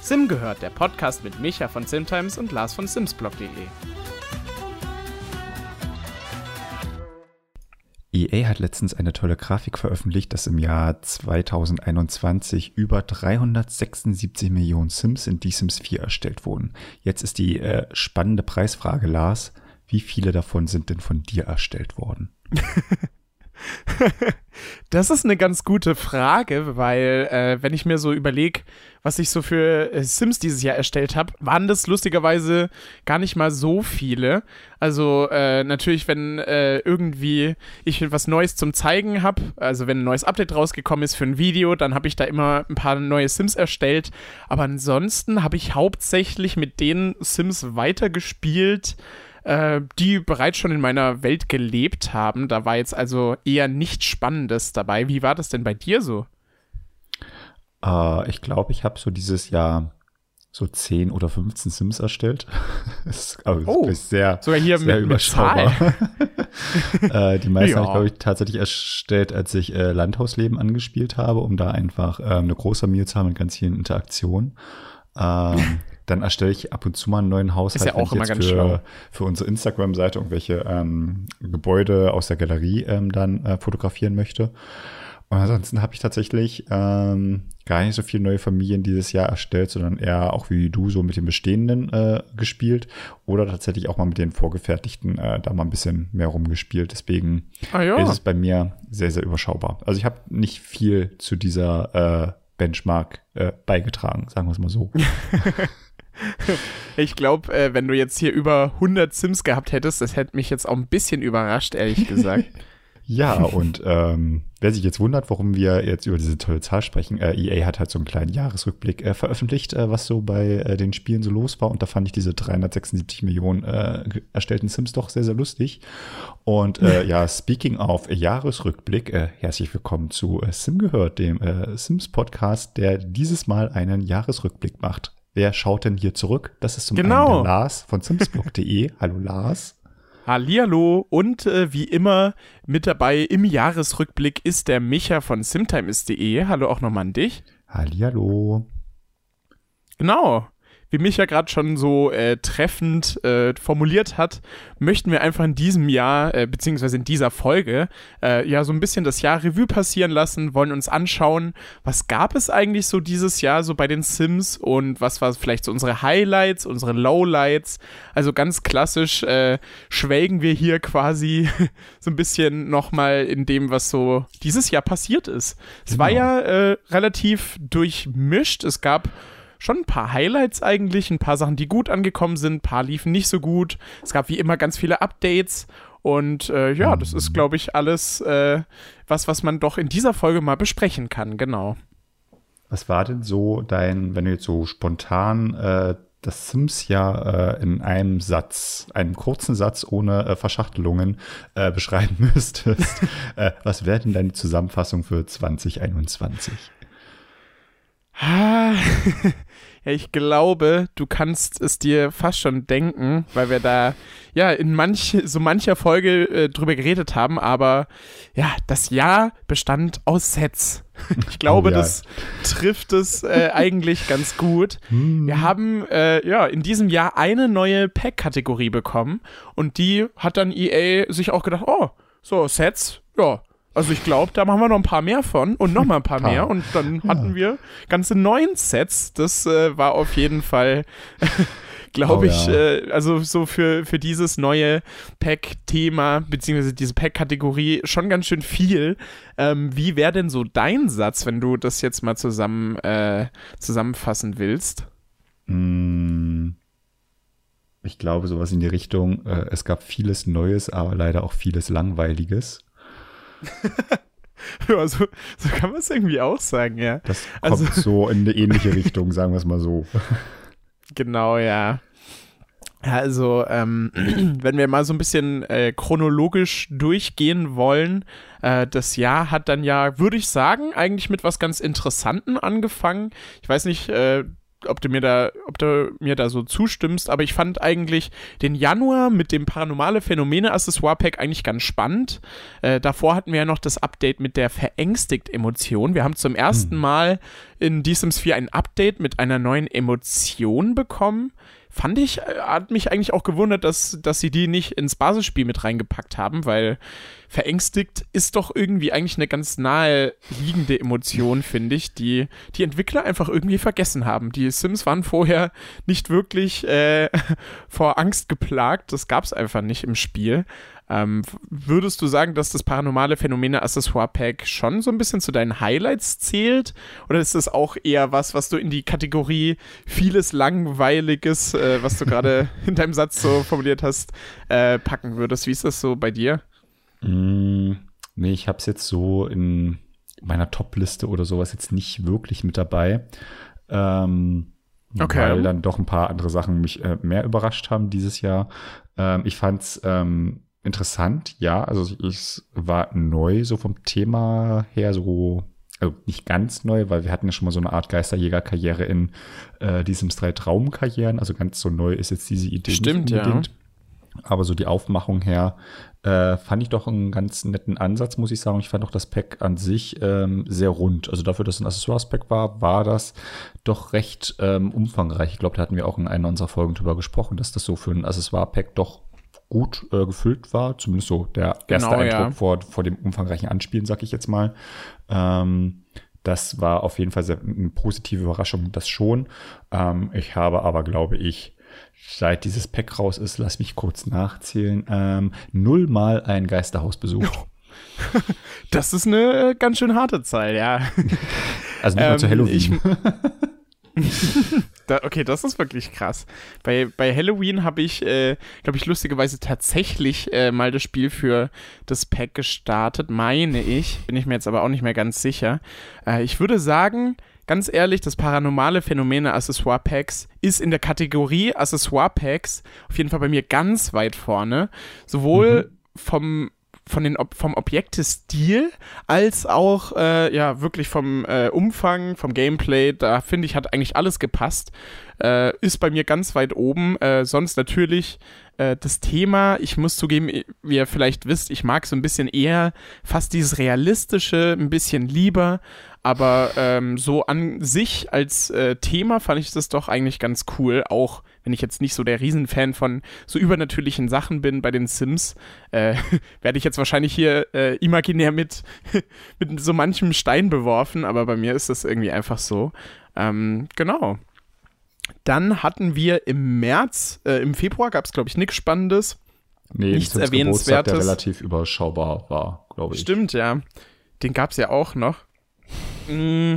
Sim gehört, der Podcast mit Micha von Simtimes und Lars von Simsblog.de. EA hat letztens eine tolle Grafik veröffentlicht, dass im Jahr 2021 über 376 Millionen Sims in Die Sims 4 erstellt wurden. Jetzt ist die äh, spannende Preisfrage, Lars. Wie viele davon sind denn von dir erstellt worden? das ist eine ganz gute Frage, weil äh, wenn ich mir so überlege, was ich so für äh, Sims dieses Jahr erstellt habe, waren das lustigerweise gar nicht mal so viele. Also äh, natürlich, wenn äh, irgendwie ich was Neues zum Zeigen habe, also wenn ein neues Update rausgekommen ist für ein Video, dann habe ich da immer ein paar neue Sims erstellt. Aber ansonsten habe ich hauptsächlich mit den Sims weitergespielt, äh, die bereits schon in meiner Welt gelebt haben. Da war jetzt also eher nichts Spannendes dabei. Wie war das denn bei dir so? Äh, ich glaube, ich habe so dieses Jahr so 10 oder 15 Sims erstellt. das ist, also oh, sehr, sogar hier sehr mit, überschaubar. Mit äh, die meisten ja. habe ich, glaube ich, tatsächlich erstellt, als ich äh, Landhausleben angespielt habe, um da einfach ähm, eine große Familie zu haben mit ganz vielen Interaktionen. Ähm, dann erstelle ich ab und zu mal einen neuen Haushalt, ist ja auch immer ganz für, schlau. für unsere Instagram-Seite irgendwelche ähm, Gebäude aus der Galerie ähm, dann äh, fotografieren möchte. Und ansonsten habe ich tatsächlich ähm, gar nicht so viele neue Familien dieses Jahr erstellt, sondern eher auch wie du so mit den bestehenden äh, gespielt oder tatsächlich auch mal mit den vorgefertigten äh, da mal ein bisschen mehr rumgespielt. Deswegen ah, ja. ist es bei mir sehr, sehr überschaubar. Also ich habe nicht viel zu dieser äh, Benchmark äh, beigetragen, sagen wir es mal so. ich glaube, äh, wenn du jetzt hier über 100 Sims gehabt hättest, das hätte mich jetzt auch ein bisschen überrascht, ehrlich gesagt. ja, und ähm, wer sich jetzt wundert, warum wir jetzt über diese tolle Zahl sprechen, äh, EA hat halt so einen kleinen Jahresrückblick äh, veröffentlicht, äh, was so bei äh, den Spielen so los war. Und da fand ich diese 376 Millionen äh, erstellten Sims doch sehr, sehr lustig. Und ja, speaking of Jahresrückblick, herzlich willkommen zu Sim gehört, dem Sims-Podcast, der dieses Mal einen Jahresrückblick macht. Wer schaut denn hier zurück? Das ist zum genau. einen Lars von simsblog.de. Hallo Lars. Hallihallo und äh, wie immer mit dabei im Jahresrückblick ist der Micha von simtimes.de. Hallo auch nochmal an dich. Hallihallo. Genau wie mich ja gerade schon so äh, treffend äh, formuliert hat, möchten wir einfach in diesem Jahr, äh, beziehungsweise in dieser Folge, äh, ja so ein bisschen das Jahr Revue passieren lassen, wollen uns anschauen, was gab es eigentlich so dieses Jahr so bei den Sims und was war vielleicht so unsere Highlights, unsere Lowlights. Also ganz klassisch äh, schwelgen wir hier quasi so ein bisschen nochmal in dem, was so dieses Jahr passiert ist. Es genau. war ja äh, relativ durchmischt. Es gab schon ein paar Highlights eigentlich, ein paar Sachen, die gut angekommen sind, ein paar liefen nicht so gut. Es gab wie immer ganz viele Updates und äh, ja, das ist, glaube ich, alles äh, was, was man doch in dieser Folge mal besprechen kann, genau. Was war denn so dein, wenn du jetzt so spontan äh, das Sims ja äh, in einem Satz, einem kurzen Satz ohne äh, Verschachtelungen äh, beschreiben müsstest, äh, was wäre denn deine Zusammenfassung für 2021? ja, ich glaube, du kannst es dir fast schon denken, weil wir da ja in manch, so mancher Folge äh, drüber geredet haben, aber ja, das Jahr bestand aus Sets. Ich glaube, oh, ja. das trifft es äh, eigentlich ganz gut. Hm. Wir haben äh, ja in diesem Jahr eine neue Pack-Kategorie bekommen und die hat dann EA sich auch gedacht, oh, so Sets, ja, also ich glaube, da machen wir noch ein paar mehr von und noch mal ein paar, mehr und dann hatten wir ganze neun Sets. Das äh, war auf jeden Fall, glaube oh, ich, äh, also so für, für dieses neue Pack-Thema beziehungsweise diese Pack-Kategorie schon ganz schön viel. Ähm, wie wäre denn so dein Satz, wenn du das jetzt mal zusammen äh, zusammenfassen willst? Mm. Ich glaube, sowas in die Richtung, äh, es gab vieles Neues, aber leider auch vieles Langweiliges. ja, so, so, kann man es irgendwie auch sagen, ja. Das kommt also, so in eine ähnliche Richtung, sagen wir es mal so. Genau, ja. Also, ähm, wenn wir mal so ein bisschen äh, chronologisch durchgehen wollen, äh, das Jahr hat dann ja, würde ich sagen, eigentlich mit was ganz Interessanten angefangen. Ich weiß nicht, äh, ob du mir da, ob du mir da so zustimmst, aber ich fand eigentlich den Januar mit dem paranormale Phänomene Accessoire Pack eigentlich ganz spannend. Äh, davor hatten wir ja noch das Update mit der verängstigt Emotion. Wir haben zum ersten hm. Mal in The Sims 4 ein Update mit einer neuen Emotion bekommen fand ich, äh, hat mich eigentlich auch gewundert, dass, dass sie die nicht ins Basisspiel mit reingepackt haben, weil verängstigt ist doch irgendwie eigentlich eine ganz nahe liegende Emotion, finde ich, die die Entwickler einfach irgendwie vergessen haben. Die Sims waren vorher nicht wirklich äh, vor Angst geplagt, das gab es einfach nicht im Spiel. Ähm, würdest du sagen, dass das paranormale Phänomene Accessoire Pack schon so ein bisschen zu deinen Highlights zählt? Oder ist das auch eher was, was du in die Kategorie vieles Langweiliges, äh, was du gerade in deinem Satz so formuliert hast, äh, packen würdest? Wie ist das so bei dir? Mm, nee, ich habe es jetzt so in meiner Top-Liste oder sowas jetzt nicht wirklich mit dabei. Ähm, Okay. Weil dann doch ein paar andere Sachen mich äh, mehr überrascht haben dieses Jahr. Ähm, ich fand's ähm, interessant, ja. Also es war neu, so vom Thema her, so, also nicht ganz neu, weil wir hatten ja schon mal so eine Art Geisterjäger-Karriere in äh, diesem drei Traumkarrieren. Also ganz so neu ist jetzt diese Idee Stimmt, nicht unbedingt. Ja. Aber so die Aufmachung her äh, fand ich doch einen ganz netten Ansatz, muss ich sagen. Ich fand auch das Pack an sich ähm, sehr rund. Also dafür, dass es ein Accessoires-Pack war, war das doch recht ähm, umfangreich. Ich glaube, da hatten wir auch in einer unserer Folgen drüber gesprochen, dass das so für ein Accessoire-Pack doch gut äh, gefüllt war, zumindest so der erste genau, Eindruck ja. vor, vor dem umfangreichen Anspielen, sag ich jetzt mal. Ähm, das war auf jeden Fall sehr, eine positive Überraschung, das schon. Ähm, ich habe aber, glaube ich, seit dieses Pack raus ist, lass mich kurz nachzählen, ähm, nullmal ein Geisterhaus besucht. Das ist eine äh, ganz schön harte Zahl, ja. Also nicht nur zu ähm, Halloween. Ich, da, okay, das ist wirklich krass. Bei, bei Halloween habe ich, äh, glaube ich, lustigerweise tatsächlich äh, mal das Spiel für das Pack gestartet, meine ich. Bin ich mir jetzt aber auch nicht mehr ganz sicher. Äh, ich würde sagen, ganz ehrlich, das paranormale Phänomene Accessoire Packs ist in der Kategorie Accessoire Packs auf jeden Fall bei mir ganz weit vorne. Sowohl mhm. vom von den vom Objektestil als auch äh, ja wirklich vom äh, Umfang, vom Gameplay. Da finde ich hat eigentlich alles gepasst. Äh, ist bei mir ganz weit oben. Äh, sonst natürlich äh, das Thema. Ich muss zugeben, wie ihr vielleicht wisst, ich mag so ein bisschen eher fast dieses realistische, ein bisschen lieber. Aber ähm, so an sich als äh, Thema fand ich das doch eigentlich ganz cool. Auch wenn ich jetzt nicht so der Riesenfan von so übernatürlichen Sachen bin bei den Sims, äh, werde ich jetzt wahrscheinlich hier äh, imaginär mit, mit so manchem Stein beworfen. Aber bei mir ist das irgendwie einfach so. Ähm, genau. Dann hatten wir im März, äh, im Februar gab es, glaube ich, nichts Spannendes. Nee, nichts Erwähnenswertes. der relativ überschaubar war, glaube ich. Stimmt, ja. Den gab es ja auch noch. Mm,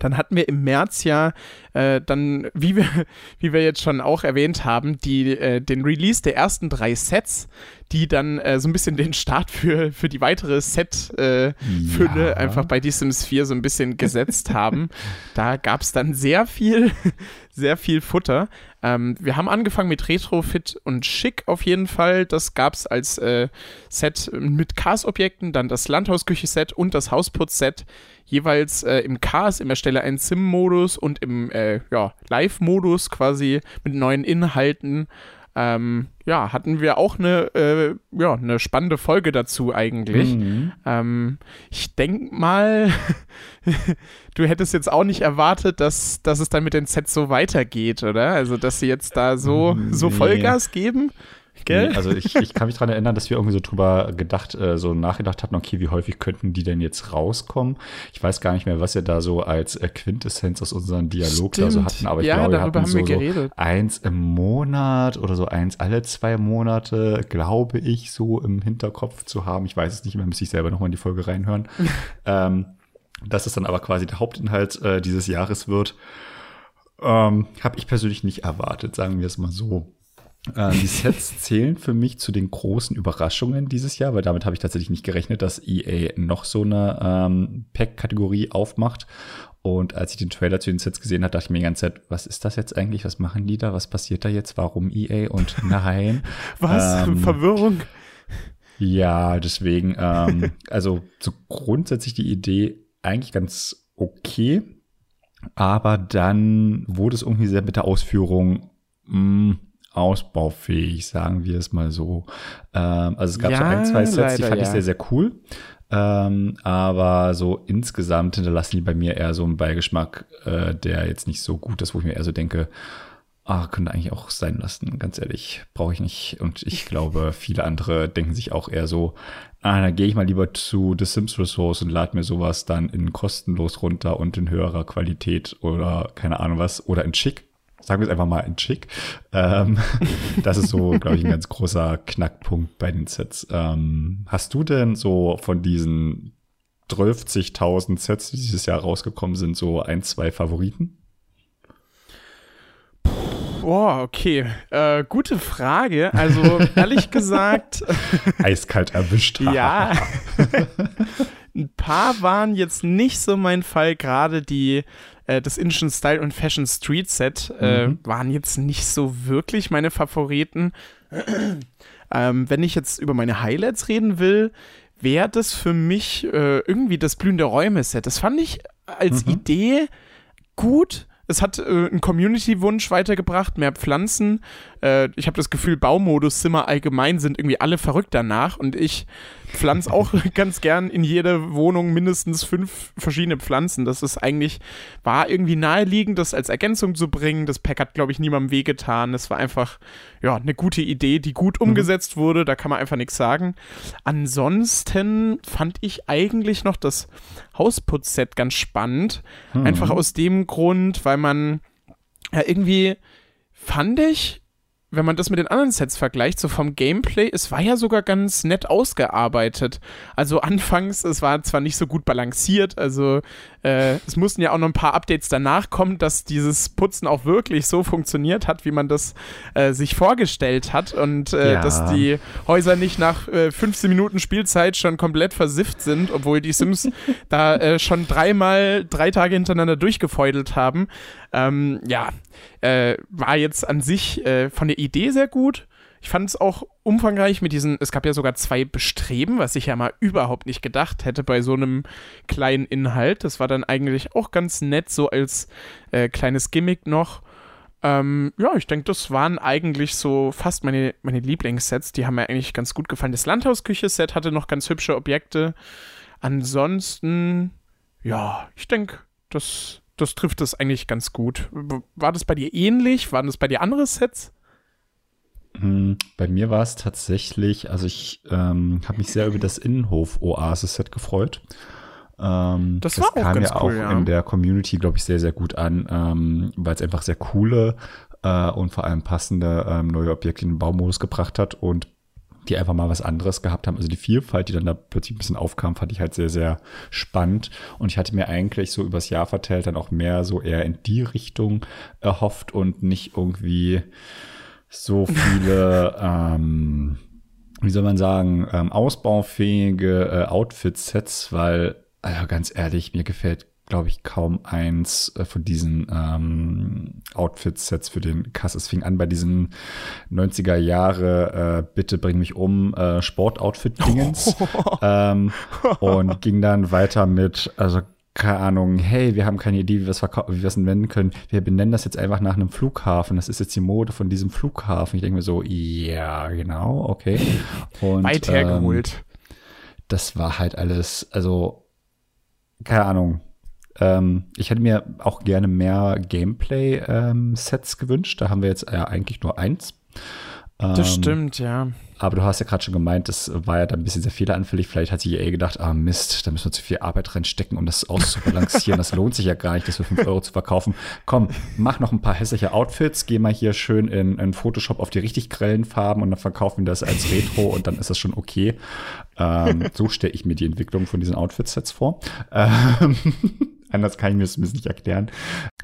dann hatten wir im März ja äh, dann, wie wir, wie wir jetzt schon auch erwähnt haben, die, äh, den Release der ersten drei Sets, die dann äh, so ein bisschen den Start für, für die weitere Set-Fülle äh, ja. einfach bei The Sims 4 so ein bisschen gesetzt haben. Da gab es dann sehr viel, sehr viel Futter. Ähm, wir haben angefangen mit Retrofit und Schick auf jeden Fall. Das gab es als äh, Set mit Cars-Objekten, dann das Landhausküche-Set und das Hausputz-Set. Jeweils äh, im Cars, im Erstelle ein Sim-Modus und im äh, ja, Live-Modus quasi mit neuen Inhalten. Ähm, ja, hatten wir auch eine, äh, ja, eine spannende Folge dazu eigentlich. Mhm. Ähm, ich denke mal, du hättest jetzt auch nicht erwartet, dass, dass es dann mit den Sets so weitergeht, oder? Also, dass sie jetzt da so, so Vollgas geben? Gell? Nee, also ich, ich kann mich daran erinnern, dass wir irgendwie so drüber gedacht, äh, so nachgedacht hatten, okay, wie häufig könnten die denn jetzt rauskommen? Ich weiß gar nicht mehr, was wir da so als äh, Quintessenz aus unserem Dialog Stimmt. da so hatten, aber ich ja, glaube, wir hatten so, so, eins im Monat oder so eins alle zwei Monate, glaube ich, so im Hinterkopf zu haben. Ich weiß es nicht mehr, müsste ich selber nochmal in die Folge reinhören. ähm, dass es dann aber quasi der Hauptinhalt äh, dieses Jahres wird, ähm, habe ich persönlich nicht erwartet, sagen wir es mal so. Äh, die Sets zählen für mich zu den großen Überraschungen dieses Jahr, weil damit habe ich tatsächlich nicht gerechnet, dass EA noch so eine ähm, Pack-Kategorie aufmacht. Und als ich den Trailer zu den Sets gesehen habe, dachte ich mir die ganze Zeit, was ist das jetzt eigentlich? Was machen die da? Was passiert da jetzt? Warum EA? Und nein. was? Ähm, Verwirrung. Ja, deswegen, ähm, also so grundsätzlich die Idee eigentlich ganz okay. Aber dann wurde es irgendwie sehr mit der Ausführung mh, hm, ausbaufähig, sagen wir es mal so. Ähm, also es gab ja, so ein, zwei Sets, leider, die fand ja. ich sehr, sehr cool. Ähm, aber so insgesamt hinterlassen die bei mir eher so einen Beigeschmack, äh, der jetzt nicht so gut ist, wo ich mir eher so denke, ah, könnte eigentlich auch sein lassen, ganz ehrlich, brauche ich nicht. Und ich glaube, viele andere denken sich auch eher so, ah, dann gehe ich mal lieber zu The Sims Resource und lade mir sowas dann in kostenlos runter und in höherer Qualität oder keine Ahnung was oder in schick sagen wir es einfach mal in schick. Ähm, das ist so, glaube ich, ein ganz großer Knackpunkt bei den Sets. Ähm, hast du denn so von diesen 12.000 Sets, die dieses Jahr rausgekommen sind, so ein, zwei Favoriten? Boah, okay. Äh, gute Frage. Also, ehrlich gesagt. Eiskalt erwischt. ja. Ein paar waren jetzt nicht so mein Fall, gerade die äh, das Indian Style und Fashion Street Set äh, mhm. waren jetzt nicht so wirklich meine Favoriten. ähm, wenn ich jetzt über meine Highlights reden will, wäre das für mich äh, irgendwie das blühende Räume-Set. Das fand ich als mhm. Idee gut. Es hat äh, einen Community-Wunsch weitergebracht, mehr Pflanzen. Äh, ich habe das Gefühl, Baumodus-Zimmer allgemein sind irgendwie alle verrückt danach und ich pflanze auch ganz gern in jede Wohnung mindestens fünf verschiedene Pflanzen. Das ist eigentlich, war irgendwie naheliegend, das als Ergänzung zu bringen. Das Pack hat, glaube ich, niemandem wehgetan. Das war einfach, ja, eine gute Idee, die gut mhm. umgesetzt mhm. wurde. Da kann man einfach nichts sagen. Ansonsten fand ich eigentlich noch das Hausputzset ganz spannend. Mhm. Einfach aus dem Grund, weil man ja irgendwie fand ich, wenn man das mit den anderen Sets vergleicht, so vom Gameplay, es war ja sogar ganz nett ausgearbeitet. Also anfangs, es war zwar nicht so gut balanciert, also äh, es mussten ja auch noch ein paar Updates danach kommen, dass dieses Putzen auch wirklich so funktioniert hat, wie man das äh, sich vorgestellt hat und äh, ja. dass die Häuser nicht nach 15 äh, Minuten Spielzeit schon komplett versifft sind, obwohl die Sims da äh, schon dreimal drei Tage hintereinander durchgefeudelt haben. Ähm, ja, äh, war jetzt an sich äh, von der Idee sehr gut. Ich fand es auch umfangreich mit diesen, es gab ja sogar zwei Bestreben, was ich ja mal überhaupt nicht gedacht hätte bei so einem kleinen Inhalt. Das war dann eigentlich auch ganz nett, so als äh, kleines Gimmick noch. Ähm, ja, ich denke, das waren eigentlich so fast meine, meine Lieblingssets. Die haben mir eigentlich ganz gut gefallen. Das Landhausküche-Set hatte noch ganz hübsche Objekte. Ansonsten, ja, ich denke, das das trifft es eigentlich ganz gut. War das bei dir ähnlich? Waren das bei dir andere Sets? Hm, bei mir war es tatsächlich, also ich ähm, habe mich sehr über das Innenhof-Oasis-Set gefreut. Ähm, das, das war das auch kam ganz ja cool, auch ja. in der Community, glaube ich, sehr, sehr gut an, ähm, weil es einfach sehr coole äh, und vor allem passende ähm, neue Objekte in den Baumodus gebracht hat und die einfach mal was anderes gehabt haben. Also die Vielfalt, die dann da plötzlich ein bisschen aufkam, fand ich halt sehr, sehr spannend. Und ich hatte mir eigentlich so übers Jahr verteilt dann auch mehr so eher in die Richtung erhofft und nicht irgendwie so viele, ähm, wie soll man sagen, ähm, ausbaufähige äh, Outfit-Sets, weil, also ganz ehrlich, mir gefällt glaube ich, kaum eins äh, von diesen ähm, Outfit-Sets für den Kass. Es fing an bei diesen 90er Jahre, äh, bitte bring mich um, äh, Sport-Outfit-Dingens. ähm, und ging dann weiter mit, also keine Ahnung, hey, wir haben keine Idee, wie wir es wie wir es nennen können. Wir benennen das jetzt einfach nach einem Flughafen. Das ist jetzt die Mode von diesem Flughafen. Ich denke mir so, ja, genau, okay. Und, Weit hergeholt. Ähm, das war halt alles, also, keine Ahnung ähm, ich hätte mir auch gerne mehr Gameplay-Sets ähm, gewünscht. Da haben wir jetzt ja eigentlich nur eins. das ähm, stimmt, ja. Aber du hast ja gerade schon gemeint, das war ja dann ein bisschen sehr fehleranfällig. Vielleicht hat sich EA gedacht, ah Mist, da müssen wir zu viel Arbeit reinstecken, um das auszubalancieren. das lohnt sich ja gar nicht, das für 5 Euro zu verkaufen. Komm, mach noch ein paar hässliche Outfits, geh mal hier schön in, in Photoshop auf die richtig grellen Farben und dann verkaufen wir das als Retro und dann ist das schon okay. Ähm, so stelle ich mir die Entwicklung von diesen Outfit-Sets vor. Ähm, Anders kann ich mir das ein bisschen nicht erklären.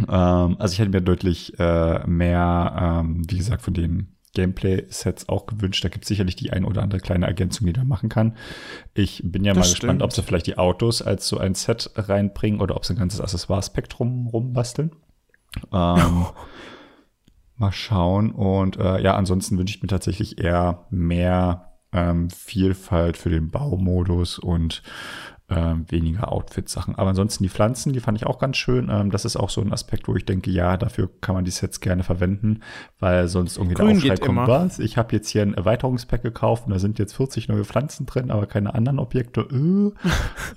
Ähm, also ich hätte mir deutlich äh, mehr, ähm, wie gesagt, von den Gameplay-Sets auch gewünscht. Da gibt es sicherlich die ein oder andere kleine Ergänzung, die da machen kann. Ich bin ja das mal stimmt. gespannt, ob sie vielleicht die Autos als so ein Set reinbringen oder ob sie ein ganzes Accessoire-Spektrum rumbasteln. Ähm, mal schauen. Und äh, ja, ansonsten wünsche ich mir tatsächlich eher mehr ähm, Vielfalt für den Baumodus und ähm, weniger Outfit-Sachen. Aber ansonsten die Pflanzen, die fand ich auch ganz schön. Ähm, das ist auch so ein Aspekt, wo ich denke, ja, dafür kann man die Sets gerne verwenden, weil sonst irgendwie Grün der Aufschrei kommt, was? Ich habe jetzt hier ein Erweiterungspack gekauft und da sind jetzt 40 neue Pflanzen drin, aber keine anderen Objekte. Äh.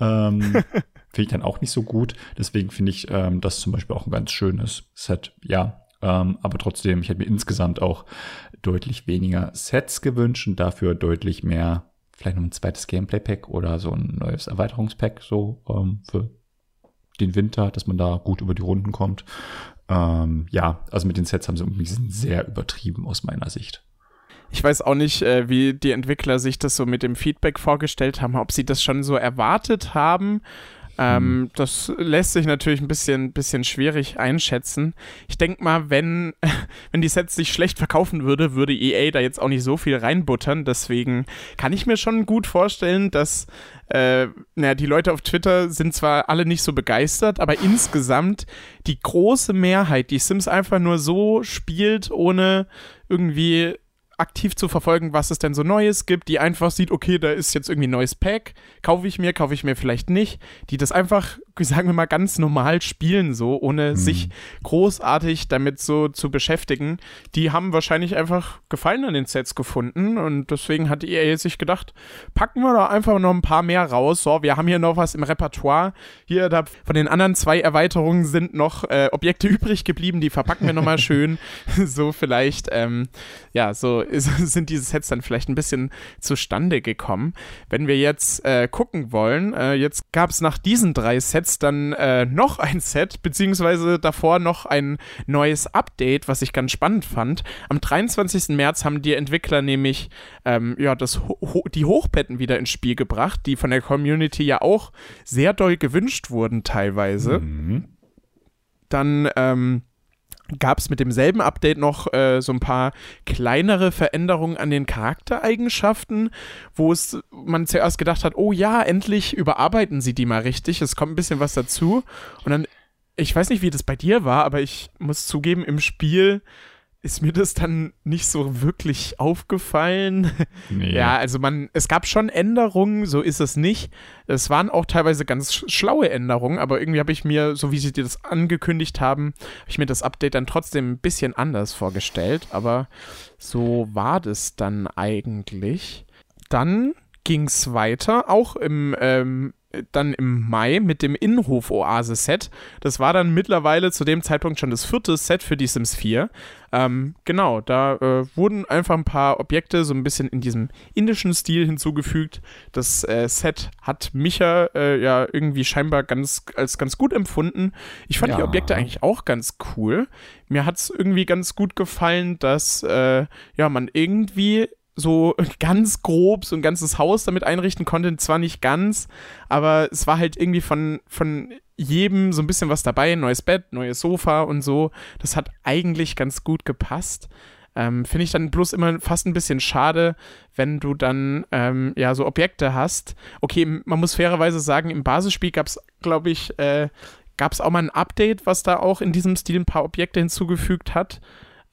ähm, finde ich dann auch nicht so gut. Deswegen finde ich ähm, das zum Beispiel auch ein ganz schönes Set. Ja, ähm, aber trotzdem, ich hätte mir insgesamt auch deutlich weniger Sets gewünscht und dafür deutlich mehr, vielleicht noch ein zweites Gameplay-Pack oder so ein neues Erweiterungspack so ähm, für den Winter, dass man da gut über die Runden kommt. Ähm, ja, also mit den Sets haben sie irgendwie sind sehr übertrieben aus meiner Sicht. Ich weiß auch nicht, äh, wie die Entwickler sich das so mit dem Feedback vorgestellt haben, ob sie das schon so erwartet haben. Ähm, Das lässt sich natürlich ein bisschen, bisschen schwierig einschätzen. Ich denke mal, wenn, wenn die Sets sich schlecht verkaufen würde, würde EA da jetzt auch nicht so viel reinbuttern. Deswegen kann ich mir schon gut vorstellen, dass äh, naja, die Leute auf Twitter sind zwar alle nicht so begeistert, aber insgesamt die große Mehrheit, die Sims einfach nur so spielt, ohne irgendwie aktiv zu verfolgen, was es denn so Neues gibt, die einfach sieht, okay, da ist jetzt irgendwie ein neues Pack, kaufe ich mir, kaufe ich mir vielleicht nicht, die das einfach, sagen wir mal, ganz normal spielen, so, ohne sich großartig damit so zu beschäftigen, die haben wahrscheinlich einfach Gefallen an den Sets gefunden und deswegen hat EA sich gedacht, packen wir da einfach noch ein paar mehr raus, so, wir haben hier noch was im Repertoire, hier, da von den anderen zwei Erweiterungen sind noch äh, Objekte übrig geblieben, die verpacken wir nochmal schön, so vielleicht, ähm, ja, so sind diese Sets dann vielleicht ein bisschen zustande gekommen. Wenn wir jetzt äh, gucken wollen, äh, jetzt gab es nach diesen drei Sets dann äh, noch ein Set, beziehungsweise davor noch ein neues Update, was ich ganz spannend fand. Am 23. März haben die Entwickler nämlich ähm, ja, das Ho Ho die Hochbetten wieder ins Spiel gebracht, die von der Community ja auch sehr doll gewünscht wurden teilweise. Mhm. Dann ähm, gab es mit demselben Update noch äh, so ein paar kleinere Veränderungen an den Charaktereigenschaften, wo es man zuerst gedacht hat, oh ja, endlich überarbeiten sie die mal richtig. Es kommt ein bisschen was dazu. Und dann, ich weiß nicht, wie das bei dir war, aber ich muss zugeben, im Spiel ist mir das dann nicht so wirklich aufgefallen. Nee. Ja, also man, es gab schon Änderungen, so ist es nicht. Es waren auch teilweise ganz sch- schlaue Änderungen, aber irgendwie habe ich mir, so wie sie dir das angekündigt haben, habe ich mir das Update dann trotzdem ein bisschen anders vorgestellt. Aber so war das dann eigentlich. Dann ging es weiter, auch im, ähm, dann im Mai mit dem Innenhof-Oase-Set. Das war dann mittlerweile zu dem Zeitpunkt schon das vierte Set für die Sims 4. Ähm, genau, da äh, wurden einfach ein paar Objekte so ein bisschen in diesem indischen Stil hinzugefügt. Das äh, Set hat Micha äh, ja irgendwie scheinbar ganz, als ganz gut empfunden. Ich fand die Ja. Objekte eigentlich auch ganz cool. Mir hat es irgendwie ganz gut gefallen, dass äh, ja, man irgendwie so ganz grob so ein ganzes Haus damit einrichten konnte. Zwar nicht ganz, aber es war halt irgendwie von, von jedem so ein bisschen was dabei. Neues Bett, neues Sofa und so. Das hat eigentlich ganz gut gepasst. Ähm, Finde ich dann bloß immer fast ein bisschen schade, wenn du dann ähm, ja so Objekte hast. Okay, man muss fairerweise sagen, im Basisspiel gab es, glaube ich, äh, gab es auch mal ein Update, was da auch in diesem Stil ein paar Objekte hinzugefügt hat.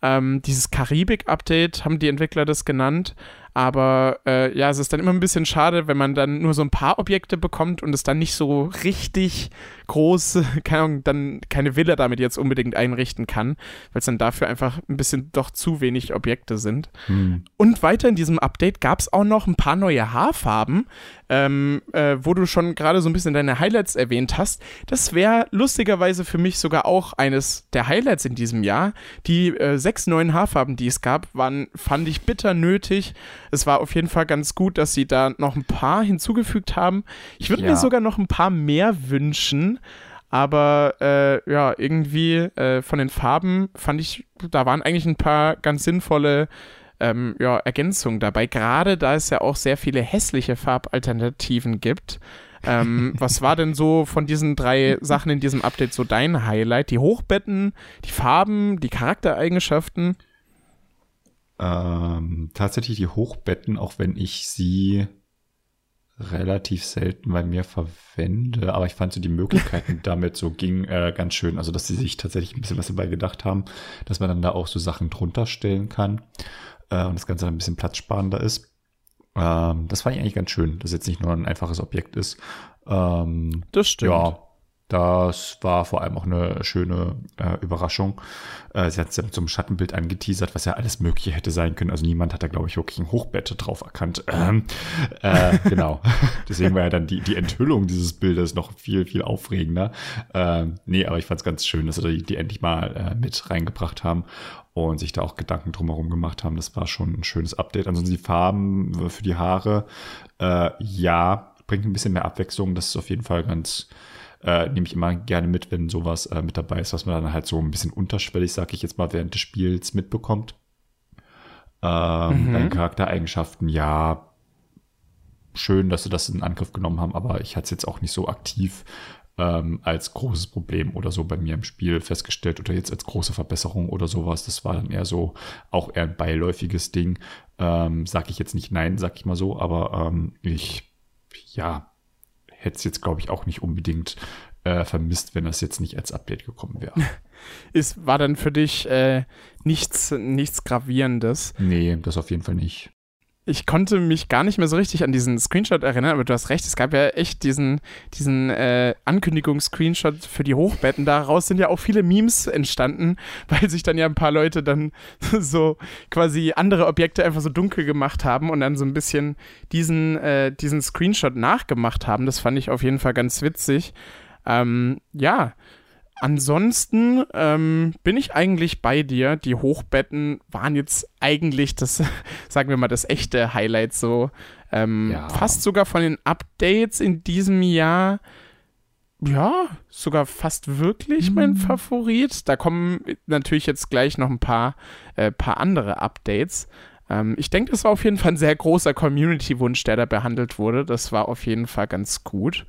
Ähm, dieses Karibik-Update haben die Entwickler das genannt. Aber äh, ja, es ist dann immer ein bisschen schade, wenn man dann nur so ein paar Objekte bekommt und es dann nicht so richtig groß, keine Ahnung, dann keine Villa damit jetzt unbedingt einrichten kann, weil es dann dafür einfach ein bisschen doch zu wenig Objekte sind. Hm. Und weiter in diesem Update gab es auch noch ein paar neue Haarfarben, ähm, äh, wo du schon gerade so ein bisschen deine Highlights erwähnt hast. Das wäre lustigerweise für mich sogar auch eines der Highlights in diesem Jahr. Die äh, sechs neuen Haarfarben, die es gab, waren, fand ich bitter nötig. Es war auf jeden Fall ganz gut, dass sie da noch ein paar hinzugefügt haben. Ich würde Ja. mir sogar noch ein paar mehr wünschen. Aber äh, ja, irgendwie äh, von den Farben fand ich, da waren eigentlich ein paar ganz sinnvolle ähm, ja, Ergänzungen dabei. Gerade da es ja auch sehr viele hässliche Farbalternativen gibt. Ähm, was war denn so von diesen drei Sachen in diesem Update so dein Highlight? Die Hochbetten, die Farben, die Charaktereigenschaften? Ähm, tatsächlich die Hochbetten, auch wenn ich sie relativ selten bei mir verwende, aber ich fand so die Möglichkeiten damit so ging äh, ganz schön. Also, dass sie sich tatsächlich ein bisschen was dabei gedacht haben, dass man dann da auch so Sachen drunter stellen kann äh, und das Ganze dann ein bisschen platzsparender ist. Ähm, das fand ich eigentlich ganz schön, dass jetzt nicht nur ein einfaches Objekt ist. Ähm, das stimmt. Ja, das war vor allem auch eine schöne äh, Überraschung. Äh, sie hat es ja mit so einem Schattenbild angeteasert, was ja alles Mögliche hätte sein können. Also niemand hat da, glaube ich, wirklich ein Hochbett drauf erkannt. Ähm, äh, genau. Deswegen war ja dann die, die Enthüllung dieses Bildes noch viel, viel aufregender. Ähm, nee, aber ich fand es ganz schön, dass sie die, die endlich mal äh, mit reingebracht haben und sich da auch Gedanken drumherum gemacht haben. Das war schon ein schönes Update. Ansonsten die Farben für die Haare, äh, ja, bringt ein bisschen mehr Abwechslung. Das ist auf jeden Fall ganz äh, nehme ich immer gerne mit, wenn sowas äh, mit dabei ist, was man dann halt so ein bisschen unterschwellig, sag ich jetzt mal, während des Spiels mitbekommt. Ähm, mhm. Deine Charaktereigenschaften, ja, schön, dass sie das in Angriff genommen haben, aber ich hatte es jetzt auch nicht so aktiv ähm, als großes Problem oder so bei mir im Spiel festgestellt oder jetzt als große Verbesserung oder sowas. Das war dann eher so auch eher ein beiläufiges Ding. Ähm, sag ich jetzt nicht nein, sag ich mal so, aber ähm, ich, ja, hätte es jetzt, glaube ich, auch nicht unbedingt äh, vermisst, wenn das jetzt nicht als Update gekommen wäre. Ist, war dann für dich äh, nichts, nichts Gravierendes? Nee, das auf jeden Fall nicht ich konnte mich gar nicht mehr so richtig an diesen Screenshot erinnern, aber du hast recht, es gab ja echt diesen, diesen äh, Ankündigungs-Screenshot für die Hochbetten. Daraus sind ja auch viele Memes entstanden, weil sich dann ja ein paar Leute dann so quasi andere Objekte einfach so dunkel gemacht haben und dann so ein bisschen diesen, äh, diesen Screenshot nachgemacht haben. Das fand ich auf jeden Fall ganz witzig. Ähm, ja, Ansonsten ähm, bin ich eigentlich bei dir. Die Hochbetten waren jetzt eigentlich das, sagen wir mal, das echte Highlight so. Ähm, ja. Fast sogar von den Updates in diesem Jahr. Ja, sogar fast wirklich mein mhm. Favorit. Da kommen natürlich jetzt gleich noch ein paar, äh, paar andere Updates. Ähm, ich denke, das war auf jeden Fall ein sehr großer Community-Wunsch, der da behandelt wurde. Das war auf jeden Fall ganz gut.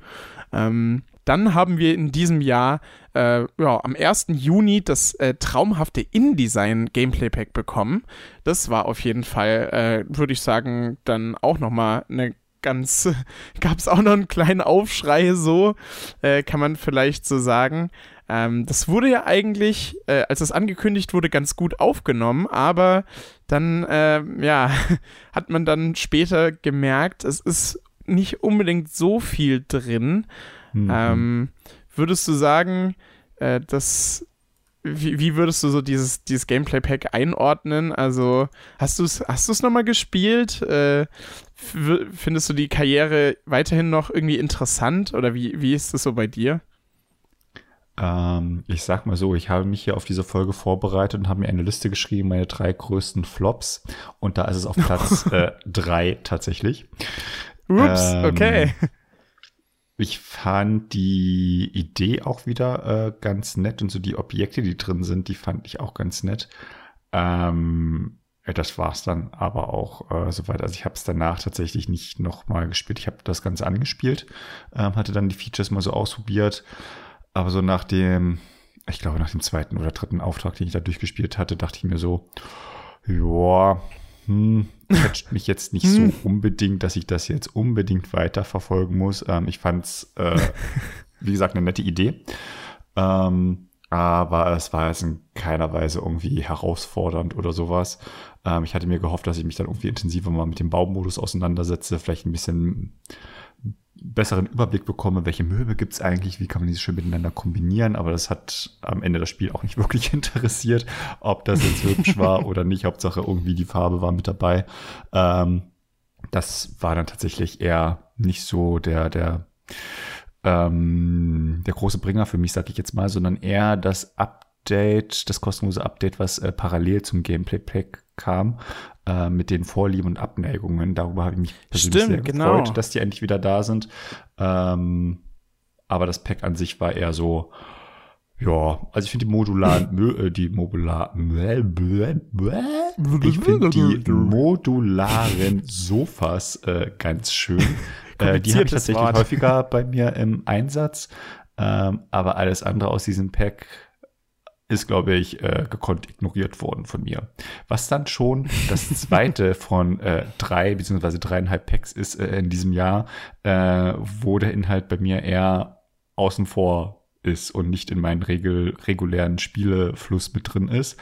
Ähm, dann haben wir in diesem Jahr äh, ja, am 1. Juni das äh, traumhafte InDesign Gameplay Pack bekommen. Das war auf jeden Fall, äh, würde ich sagen, dann auch nochmal eine ganz, gab es auch noch einen kleinen Aufschrei, so äh, kann man vielleicht so sagen. Ähm, das wurde ja eigentlich, äh, als es angekündigt wurde, ganz gut aufgenommen, aber dann, äh, ja, hat man dann später gemerkt, es ist nicht unbedingt so viel drin. Mhm. Ähm, würdest du sagen, äh, dass wie, wie, würdest du so dieses, dieses Gameplay-Pack einordnen? Also, hast du es hast nochmal gespielt? Äh, findest du die Karriere weiterhin noch irgendwie interessant oder wie, wie ist das so bei dir? Ähm, ich sag mal so, ich habe mich hier auf diese Folge vorbereitet und habe mir eine Liste geschrieben, meine drei größten Flops. Und da ist es auf Platz äh, drei tatsächlich. Ups, ähm, okay. Ich fand die Idee auch wieder äh, ganz nett und so die Objekte, die drin sind, die fand ich auch ganz nett. Ähm, das war's dann aber auch äh, soweit. Also ich habe es danach tatsächlich nicht nochmal gespielt. Ich habe das Ganze angespielt, ähm, hatte dann die Features mal so ausprobiert. Aber so nach dem, ich glaube nach dem zweiten oder dritten Auftrag, den ich da durchgespielt hatte, dachte ich mir so, ja, hm, catcht mich jetzt nicht so hm. unbedingt, dass ich das jetzt unbedingt weiterverfolgen muss. Ähm, ich fand es, äh, wie gesagt, eine nette Idee. Ähm, aber es war jetzt in keiner Weise irgendwie herausfordernd oder sowas. Ähm, ich hatte mir gehofft, dass ich mich dann irgendwie intensiver mal mit dem Baumodus auseinandersetze, vielleicht ein bisschen besseren Überblick bekomme, welche Möbel gibt es eigentlich, wie kann man diese schön miteinander kombinieren, aber das hat am Ende das Spiel auch nicht wirklich interessiert, ob das jetzt hübsch war oder nicht, Hauptsache irgendwie die Farbe war mit dabei. Ähm, das war dann tatsächlich eher nicht so der, der, ähm, der große Bringer für mich, sag ich jetzt mal, sondern eher das Update, das kostenlose Update, was äh, parallel zum Gameplay Pack kam, äh, mit den Vorlieben und Abneigungen. Darüber habe ich mich persönlich Stimmt, sehr genau. gefreut, dass die endlich wieder da sind. Ähm, aber das Pack an sich war eher so, ja, also ich finde die modularen, äh, die modular, ich finde die modularen Sofas äh, ganz schön. Äh, die habe ich tatsächlich Wort. häufiger bei mir im Einsatz. Ähm, aber alles andere aus diesem Pack ist, glaube ich, äh, gekonnt ignoriert worden von mir. Was dann schon das zweite von äh, drei beziehungsweise dreieinhalb Packs ist äh, in diesem Jahr, äh, wo der Inhalt bei mir eher außen vor ist und nicht in meinen regel regulären Spielefluss mit drin ist.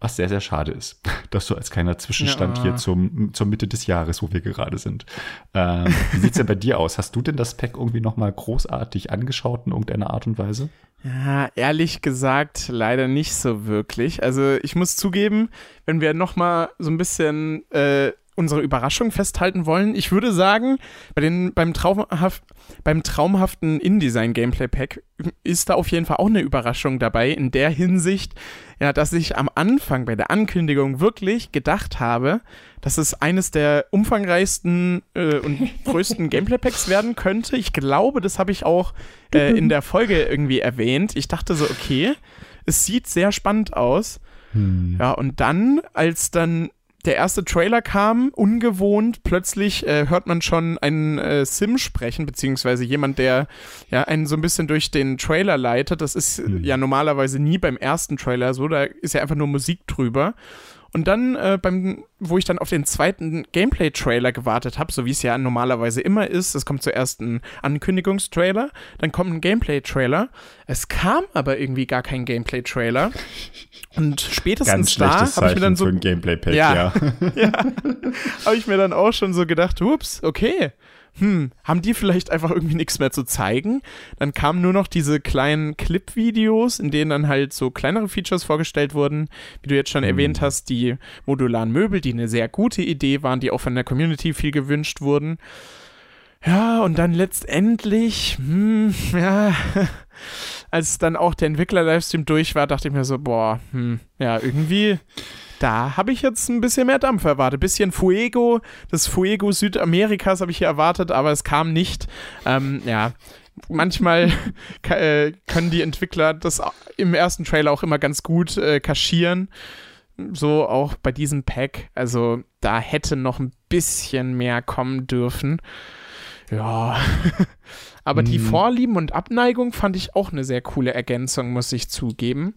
Was sehr, sehr schade ist. Das so als kleiner Zwischenstand ja. hier zum, zur Mitte des Jahres, wo wir gerade sind. Ähm, wie sieht's denn bei dir aus? Hast du denn das Pack irgendwie nochmal großartig angeschaut in irgendeiner Art und Weise? Ja, ehrlich gesagt, leider nicht so wirklich. Also ich muss zugeben, wenn wir nochmal so ein bisschen äh, unsere Überraschung festhalten wollen. Ich würde sagen, bei den, beim, traumhaft, beim traumhaften InDesign-Gameplay-Pack ist da auf jeden Fall auch eine Überraschung dabei, in der Hinsicht, ja, dass ich am Anfang bei der Ankündigung wirklich gedacht habe, dass es eines der umfangreichsten äh, und größten Gameplay-Packs werden könnte. Ich glaube, das habe ich auch äh, in der Folge irgendwie erwähnt. Ich dachte so, okay, es sieht sehr spannend aus. Hm. Ja, und dann, als dann der erste Trailer kam, ungewohnt, plötzlich äh, hört man schon einen äh, Sim sprechen, beziehungsweise jemand, der ja einen so ein bisschen durch den Trailer leitet. Das ist mhm. ja normalerweise nie beim ersten Trailer so, da ist ja einfach nur Musik drüber. Und dann, äh, beim, wo ich dann auf den zweiten Gameplay-Trailer gewartet habe, so wie es ja normalerweise immer ist, es kommt zuerst ein Ankündigungstrailer, dann kommt ein Gameplay-Trailer. Es kam aber irgendwie gar kein Gameplay-Trailer. Und spätestens da habe ich mir dann so ein Gameplay ja, ja. ja habe ich mir dann auch schon so gedacht, ups, okay, hm, haben die vielleicht einfach irgendwie nichts mehr zu zeigen? Dann kamen nur noch diese kleinen Clip-Videos, in denen dann halt so kleinere Features vorgestellt wurden, wie du jetzt schon mhm. erwähnt hast, die modularen Möbel, die eine sehr gute Idee waren, die auch von der Community viel gewünscht wurden. Ja, und dann letztendlich, hm, ja, als dann auch der Entwickler-Livestream durch war, dachte ich mir so, boah, hm, ja, irgendwie da habe ich jetzt ein bisschen mehr Dampf erwartet. Bisschen Fuego, das Fuego Südamerikas habe ich hier erwartet, aber es kam nicht. Ähm, ja, manchmal äh, können die Entwickler das im ersten Trailer auch immer ganz gut äh, kaschieren. So auch bei diesem Pack. Also da hätte noch ein bisschen mehr kommen dürfen. Ja. Aber mhm. die Vorlieben und Abneigung fand ich auch eine sehr coole Ergänzung, muss ich zugeben.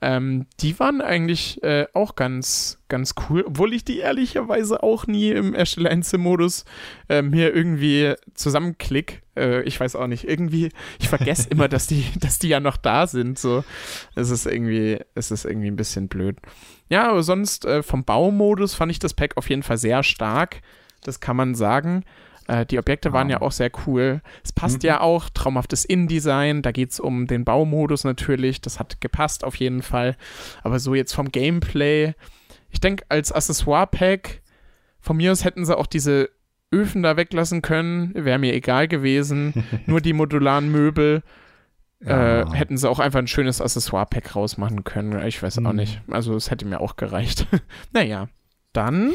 Ähm, die waren eigentlich äh, auch ganz, ganz cool, obwohl ich die ehrlicherweise auch nie im Ersteller Modus äh, mir irgendwie zusammenklick. Äh, ich weiß auch nicht, irgendwie, ich vergesse immer, dass die, dass die ja noch da sind. So, es ist irgendwie, es ist irgendwie ein bisschen blöd. Ja, aber sonst äh, vom Baumodus fand ich das Pack auf jeden Fall sehr stark. Das kann man sagen. Äh, die Objekte waren ja auch sehr cool. Es passt mhm. ja auch, traumhaftes InDesign, da geht es um den Baumodus natürlich, das hat gepasst auf jeden Fall. Aber so jetzt vom Gameplay, ich denke, als Accessoire-Pack, von mir aus hätten sie auch diese Öfen da weglassen können, wäre mir egal gewesen. Nur die modularen Möbel. Ja. Äh, hätten sie auch einfach ein schönes Accessoire-Pack rausmachen können. Ich weiß mhm. auch nicht. Also es hätte mir auch gereicht. naja, dann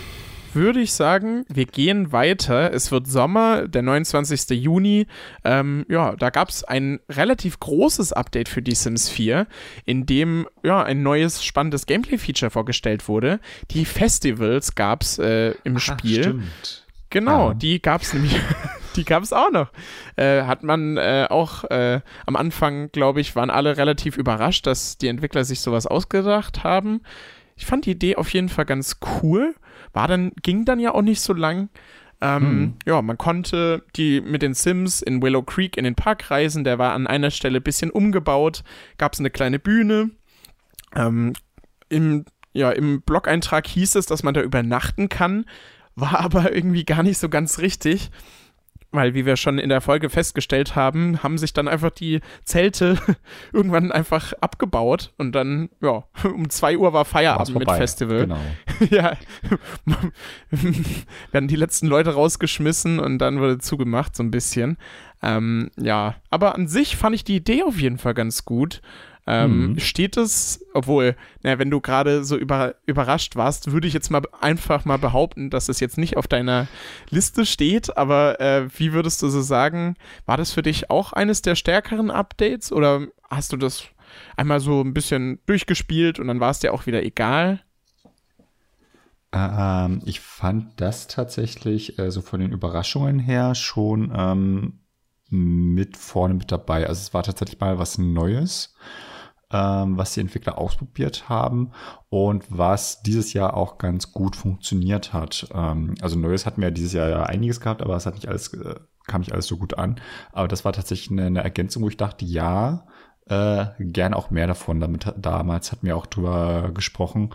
würde ich sagen, wir gehen weiter. Es wird Sommer, der 29. Juni. Ähm, ja, da gab es ein relativ großes Update für die Sims 4, in dem ja ein neues spannendes Gameplay-Feature vorgestellt wurde. Die Festivals gab es äh, im Ach, Spiel. Stimmt. Genau, ah. die gab es nämlich. die gab es auch noch. Äh, hat man äh, auch äh, am Anfang, glaube ich, waren alle relativ überrascht, dass die Entwickler sich sowas ausgedacht haben. Ich fand die Idee auf jeden Fall ganz cool. War dann, ging dann ja auch nicht so lang. Ähm, mhm. Ja, man konnte die mit den Sims in Willow Creek in den Park reisen. Der war an einer Stelle ein bisschen umgebaut. Gab es eine kleine Bühne. Ähm, im, ja, Im Blog-Eintrag hieß es, dass man da übernachten kann. War aber irgendwie gar nicht so ganz richtig weil, wie wir schon in der Folge festgestellt haben, haben sich dann einfach die Zelte irgendwann einfach abgebaut und dann, ja, um zwei Uhr war Feierabend mit Festival. Genau. ja, werden die letzten Leute rausgeschmissen und dann wurde zugemacht, so ein bisschen. Ähm, ja, aber an sich fand ich die Idee auf jeden Fall ganz gut. Ähm, mhm. Steht es, obwohl, na, wenn du gerade so über, überrascht warst, würde ich jetzt mal einfach mal behaupten, dass es jetzt nicht auf deiner Liste steht, aber äh, wie würdest du so sagen, war das für dich auch eines der stärkeren Updates oder hast du das einmal so ein bisschen durchgespielt und dann war es dir auch wieder egal? Ähm, ich fand das tatsächlich äh, so von den Überraschungen her schon ähm, mit vorne mit dabei. Also es war tatsächlich mal was Neues was die Entwickler ausprobiert haben und was dieses Jahr auch ganz gut funktioniert hat. Ähm, also Neues hatten wir dieses Jahr ja einiges gehabt, aber es hat nicht alles, äh, kam nicht alles so gut an. Aber das war tatsächlich eine, eine Ergänzung, wo ich dachte, ja, äh, gerne auch mehr davon. Damit damals hatten wir auch drüber gesprochen,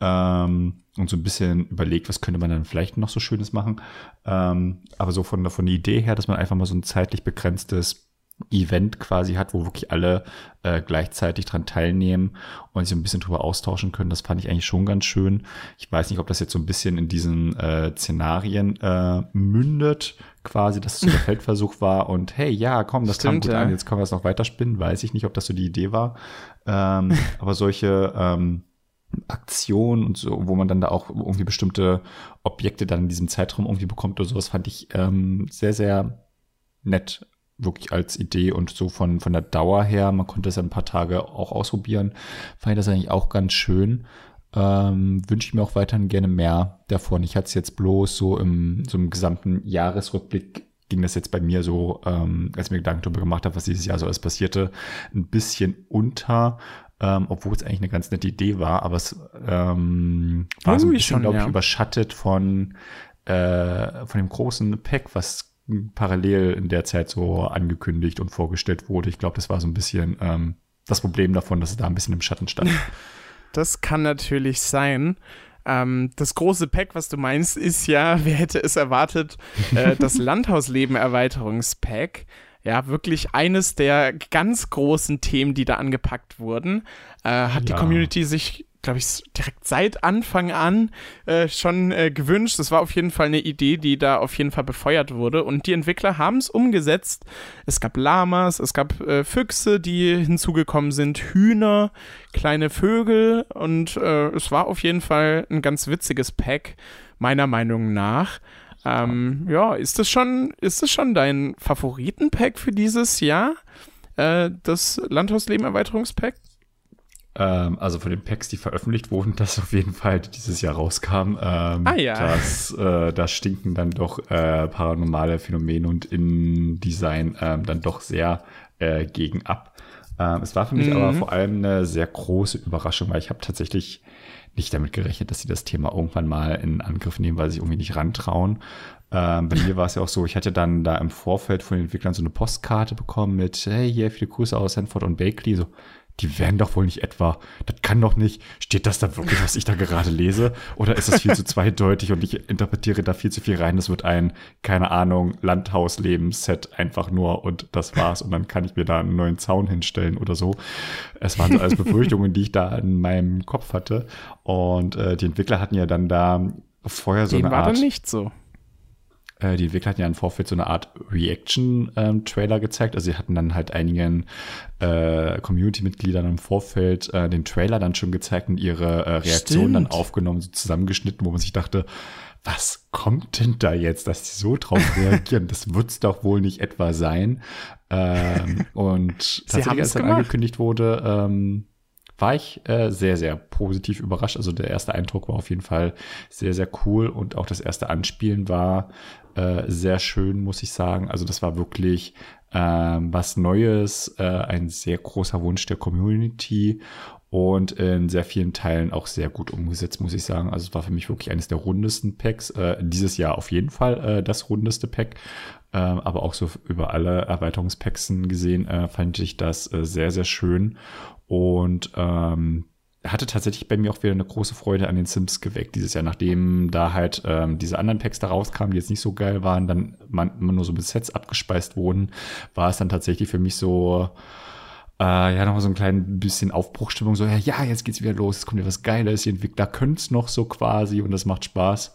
ähm, und so ein bisschen überlegt, was könnte man dann vielleicht noch so Schönes machen. Ähm, aber so von, von der Idee her, dass man einfach mal so ein zeitlich begrenztes Event quasi hat, wo wirklich alle äh, gleichzeitig dran teilnehmen und sich ein bisschen drüber austauschen können. Das fand ich eigentlich schon ganz schön. Ich weiß nicht, ob das jetzt so ein bisschen in diesen äh, Szenarien äh, mündet, quasi, dass es so der Feldversuch war und hey, ja, komm, das Stimmt, kam gut ja. an, jetzt können wir es noch weiterspinnen. Weiß ich nicht, ob das so die Idee war. Ähm, aber solche ähm, Aktionen und so, wo man dann da auch irgendwie bestimmte Objekte dann in diesem Zeitraum irgendwie bekommt oder sowas, fand ich ähm, sehr, sehr nett wirklich als Idee und so von, von der Dauer her, man konnte es ja ein paar Tage auch ausprobieren, fand ich das eigentlich auch ganz schön. Ähm, Wünsche ich mir auch weiterhin gerne mehr davon. Ich hatte es jetzt bloß so im, so im gesamten Jahresrückblick ging das jetzt bei mir so, ähm, als ich mir Gedanken darüber gemacht habe, was dieses Jahr so alles passierte, ein bisschen unter, ähm, obwohl es eigentlich eine ganz nette Idee war, aber es ähm, war so ein bisschen, glaube ich, ja. überschattet von, äh, von dem großen Pack, was parallel in der Zeit so angekündigt und vorgestellt wurde. Ich glaube, das war so ein bisschen ähm, das Problem davon, dass es da ein bisschen im Schatten stand. Das kann natürlich sein. Ähm, das große Pack, was du meinst, ist ja, wer hätte es erwartet, äh, das Landhausleben-Erweiterungspack. Ja, wirklich eines der ganz großen Themen, die da angepackt wurden. Äh, hat ja. die Community sich glaube ich, direkt seit Anfang an äh, schon äh, gewünscht. Das war auf jeden Fall eine Idee, die da auf jeden Fall befeuert wurde. Und die Entwickler haben es umgesetzt. Es gab Lamas, es gab äh, Füchse, die hinzugekommen sind, Hühner, kleine Vögel. Und äh, es war auf jeden Fall ein ganz witziges Pack, meiner Meinung nach. Ähm, ja, ist das schon, ist das schon dein Favoritenpack für dieses Jahr? Äh, das Landhausleben-Erweiterungspack? Ähm, also von den Packs, die veröffentlicht wurden, das auf jeden Fall dieses Jahr rauskam. Ähm, ah ja. Das, äh, da stinken dann doch äh, paranormale Phänomene und InDesign ähm, dann doch sehr äh, gegen ab. Ähm, es war für mich mhm. aber vor allem eine sehr große Überraschung, weil ich habe tatsächlich nicht damit gerechnet, dass sie das Thema irgendwann mal in Angriff nehmen, weil sie irgendwie nicht rantrauen. Ähm, bei mir war es ja auch so, ich hatte dann da im Vorfeld von den Entwicklern so eine Postkarte bekommen mit, hey, hier viele Grüße aus Sanford und Bakley, so, die werden doch wohl nicht etwa, das kann doch nicht, steht das da wirklich, was ich da gerade lese? Oder ist das viel zu zweideutig und ich interpretiere da viel zu viel rein? Das wird ein, keine Ahnung, Landhausleben-Set einfach nur und das war's und dann kann ich mir da einen neuen Zaun hinstellen oder so. Es waren so alles Befürchtungen, die ich da in meinem Kopf hatte und äh, die Entwickler hatten ja dann da vorher so Dem eine war Art. dann nicht so. Äh, die Entwickler hatten ja im Vorfeld so eine Art Reaction-Trailer ähm, gezeigt. Also sie hatten dann halt einigen äh, Community-Mitgliedern im Vorfeld äh, den Trailer dann schon gezeigt und ihre äh, Reaktion dann aufgenommen, so zusammengeschnitten, wo man sich dachte, was kommt denn da jetzt, dass die so drauf reagieren? das wird's doch wohl nicht etwa sein. Ähm, und tatsächlich, als dann angekündigt wurde, ähm, war ich äh, sehr, sehr positiv überrascht. Also der erste Eindruck war auf jeden Fall sehr, sehr cool und auch das erste Anspielen war äh, sehr schön, muss ich sagen. Also das war wirklich ähm, was Neues, äh, ein sehr großer Wunsch der Community und in sehr vielen Teilen auch sehr gut umgesetzt, muss ich sagen. Also es war für mich wirklich eines der rundesten Packs. Äh, dieses Jahr auf jeden Fall äh, das rundeste Pack. Äh, aber auch so über alle Erweiterungspacksen gesehen, äh, fand ich das äh, sehr, sehr schön. Und ähm, hatte tatsächlich bei mir auch wieder eine große Freude an den Sims geweckt dieses Jahr, nachdem da halt ähm, diese anderen Packs da rauskamen, die jetzt nicht so geil waren, dann man, man nur so mit Sets abgespeist wurden, war es dann tatsächlich für mich so, äh, ja, nochmal so ein klein bisschen Aufbruchstimmung, so, ja, ja, jetzt geht's wieder los, es kommt wieder was Geiles, die Entwickler können's noch so quasi und das macht Spaß.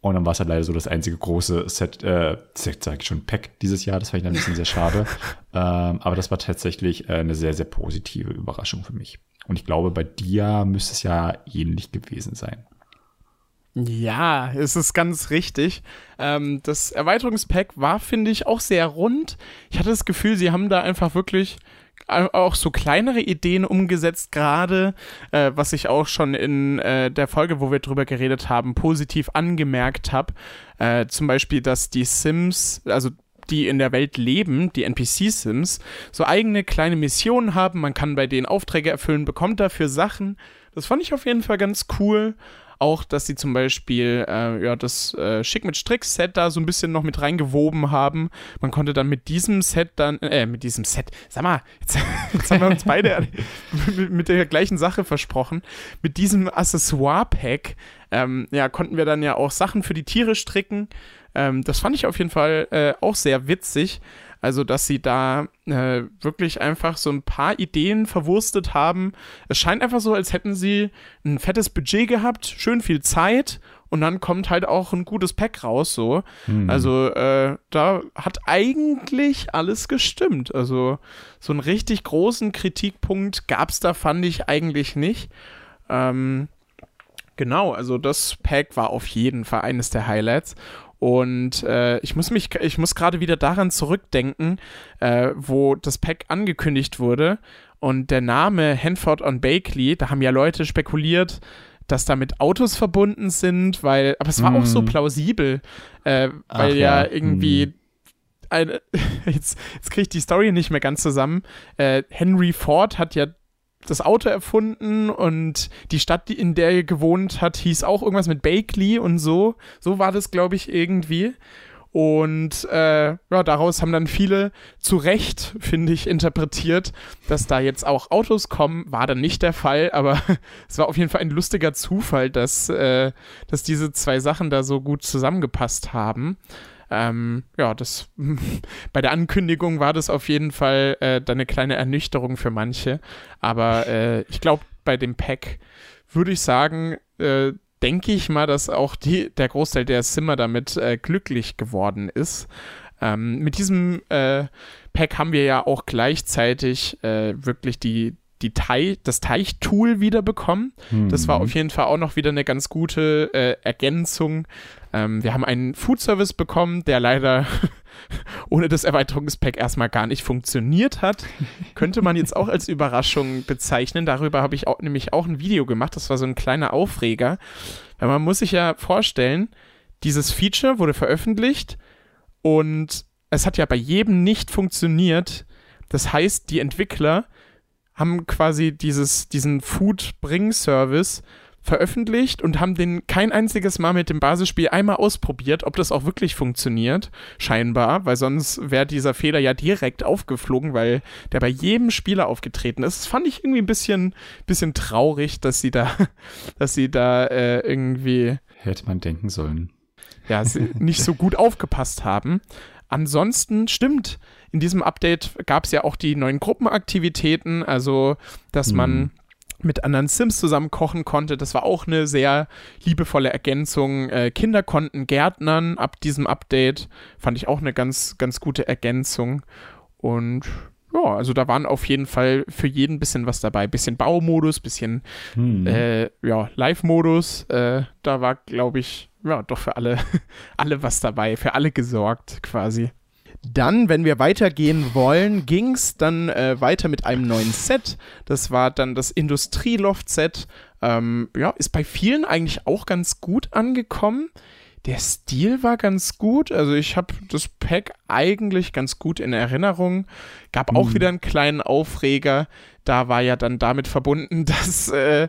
Und dann war es halt leider so das einzige große Set, äh, Set sage ich schon, Pack dieses Jahr. Das fand ich dann ein bisschen sehr schade. ähm, aber das war tatsächlich äh, eine sehr, sehr positive Überraschung für mich. Und ich glaube, bei dir müsste es ja ähnlich gewesen sein. Ja, es ist ganz richtig. Ähm, das Erweiterungspack war, finde ich, auch sehr rund. Ich hatte das Gefühl, sie haben da einfach wirklich auch so kleinere Ideen umgesetzt, gerade, äh, was ich auch schon in äh, der Folge, wo wir drüber geredet haben, positiv angemerkt habe. Äh, zum Beispiel, dass die Sims, also die in der Welt leben, die NPC-Sims, so eigene kleine Missionen haben. Man kann bei denen Aufträge erfüllen, bekommt dafür Sachen. Das fand ich auf jeden Fall ganz cool. Auch, dass sie zum Beispiel äh, ja, das äh, Schick mit Strick-Set da so ein bisschen noch mit reingewoben haben. Man konnte dann mit diesem Set dann, äh, mit diesem Set, sag mal, jetzt, jetzt haben wir uns beide mit, der gleichen Sache versprochen. Mit diesem Accessoire-Pack ähm, ja, konnten wir dann ja auch Sachen für die Tiere stricken. Ähm, das fand ich auf jeden Fall äh, auch sehr witzig. Also, dass sie da äh, wirklich einfach so ein paar Ideen verwurstet haben. Es scheint einfach so, als hätten sie ein fettes Budget gehabt, schön viel Zeit und dann kommt halt auch ein gutes Pack raus, so. Mhm. Also, äh, da hat eigentlich alles gestimmt. Also, so einen richtig großen Kritikpunkt gab es da, fand ich eigentlich nicht. Ähm, genau, also das Pack war auf jeden Fall eines der Highlights. Und äh, ich muss mich, ich muss gerade wieder daran zurückdenken, äh, wo das Pack angekündigt wurde. Und der Name Hanford on Bakley, da haben ja Leute spekuliert, dass da mit Autos verbunden sind, weil, aber es war mm. auch so mhm. plausibel, äh, weil ja, ja, irgendwie mm. eine, jetzt, jetzt kriege ich die Story nicht mehr ganz zusammen. Äh, Henry Ford hat ja das Auto erfunden und die Stadt, in der er gewohnt hat, hieß auch irgendwas mit Bakley und so. So war das, glaube ich, irgendwie. Und äh, ja, daraus haben dann viele zu Recht, finde ich, interpretiert, dass da jetzt auch Autos kommen. War dann nicht der Fall, aber es war auf jeden Fall ein lustiger Zufall, dass, äh, dass diese zwei Sachen da so gut zusammengepasst haben. Ähm, ja, das bei der Ankündigung war das auf jeden Fall äh, dann eine kleine Ernüchterung für manche. Aber äh, ich glaube, bei dem Pack würde ich sagen, äh, denke ich mal, dass auch die, der Großteil der Simmer damit äh, glücklich geworden ist. Ähm, mit diesem äh, Pack haben wir ja auch gleichzeitig äh, wirklich die, die Teich, das Teichtool wieder bekommen. Mhm. Das war mhm. auf jeden Fall auch noch wieder eine ganz gute äh, Ergänzung. Ähm, wir haben einen Food Service bekommen, der leider ohne das Erweiterungspack erstmal gar nicht funktioniert hat. Könnte man jetzt auch als Überraschung bezeichnen. Darüber habe ich auch, nämlich auch ein Video gemacht. Das war so ein kleiner Aufreger. Weil man muss sich ja vorstellen, dieses Feature wurde veröffentlicht und es hat ja bei jedem nicht funktioniert. Das heißt, die Entwickler haben quasi dieses, diesen Food-Bring-Service veröffentlicht und haben den kein einziges Mal mit dem Basisspiel einmal ausprobiert, ob das auch wirklich funktioniert, scheinbar, weil sonst wäre dieser Fehler ja direkt aufgeflogen, weil der bei jedem Spieler aufgetreten ist. Das fand ich irgendwie ein bisschen, bisschen traurig, dass sie da, dass sie da äh, irgendwie. Hätte man denken sollen. Ja, nicht so gut aufgepasst haben. Ansonsten stimmt, in diesem Update gab es ja auch die neuen Gruppenaktivitäten, also dass man mhm. Mit anderen Sims zusammen kochen konnte. Das war auch eine sehr liebevolle Ergänzung. Äh, Kinder konnten Gärtnern ab diesem Update. Fand ich auch eine ganz, ganz gute Ergänzung. Und ja, also da waren auf jeden Fall für jeden ein bisschen was dabei. Bisschen Baumodus, bisschen hm. äh, ja, Live-Modus. Äh, da war, glaube ich, ja, doch für alle, alle was dabei, für alle gesorgt quasi. Dann, wenn wir weitergehen wollen, ging es dann äh, weiter mit einem neuen Set. Das war dann das Industrieloft-Set. Ähm, ja, ist bei vielen eigentlich auch ganz gut angekommen. Der Stil war ganz gut. Also ich habe das Pack eigentlich ganz gut in Erinnerung. Gab auch mhm. wieder einen kleinen Aufreger. Da war ja dann damit verbunden, dass äh,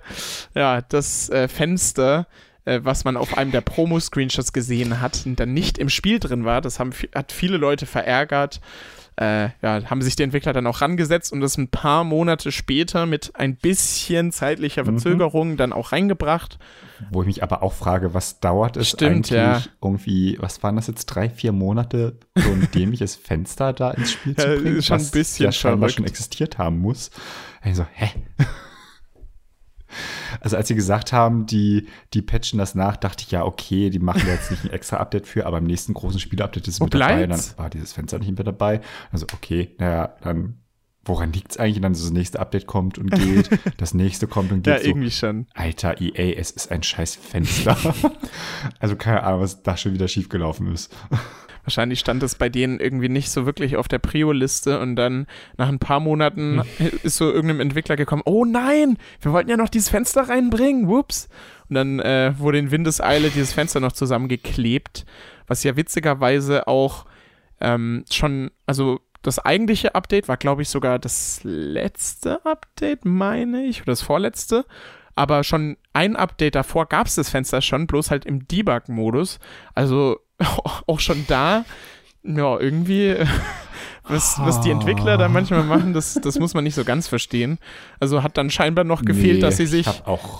ja, das äh, Fenster äh, was man auf einem der Promo-Screenshots gesehen hat, dann nicht im Spiel drin war. Das haben, hat viele Leute verärgert. Äh, ja, haben sich die Entwickler dann auch rangesetzt und das ein paar Monate später mit ein bisschen zeitlicher mhm. Verzögerung mhm. dann auch reingebracht. Wo ich mich aber auch frage, was dauert es Stimmt, eigentlich ja. irgendwie, was waren das jetzt, drei, vier Monate, so ein dämliches Fenster da ins Spiel zu bringen, ja, schon was ein bisschen ja scheinbar schon existiert haben muss. Also, hä? Also als sie gesagt haben, die, die patchen das nach, dachte ich ja, okay, die machen jetzt nicht ein extra Update für, aber im nächsten großen Spiel-Update ist es mit dabei. Dann war dieses Fenster nicht mehr dabei. Also okay, naja, dann woran liegt es eigentlich? Und dann so das nächste Update kommt und geht, das nächste kommt und geht. Ja, so, irgendwie schon. Alter, EA, es ist ein scheiß Fenster. also keine Ahnung, was da schon wieder schiefgelaufen ist. Wahrscheinlich stand es bei denen irgendwie nicht so wirklich auf der Prio-Liste und dann nach ein paar Monaten hm. ist so irgendeinem Entwickler gekommen, oh nein, wir wollten ja noch dieses Fenster reinbringen, whoops. Und dann äh, wurde in Windeseile dieses Fenster noch zusammengeklebt, was ja witzigerweise auch ähm, schon, also das eigentliche Update war, glaube ich, sogar das letzte Update, meine ich, oder das vorletzte. aber schon ein Update davor gab es das Fenster schon, bloß halt im Debug-Modus. Also auch schon da, ja, irgendwie was, was die Entwickler da manchmal machen, das, das muss man nicht so ganz verstehen. Also hat dann scheinbar noch gefehlt, nee, dass sie sich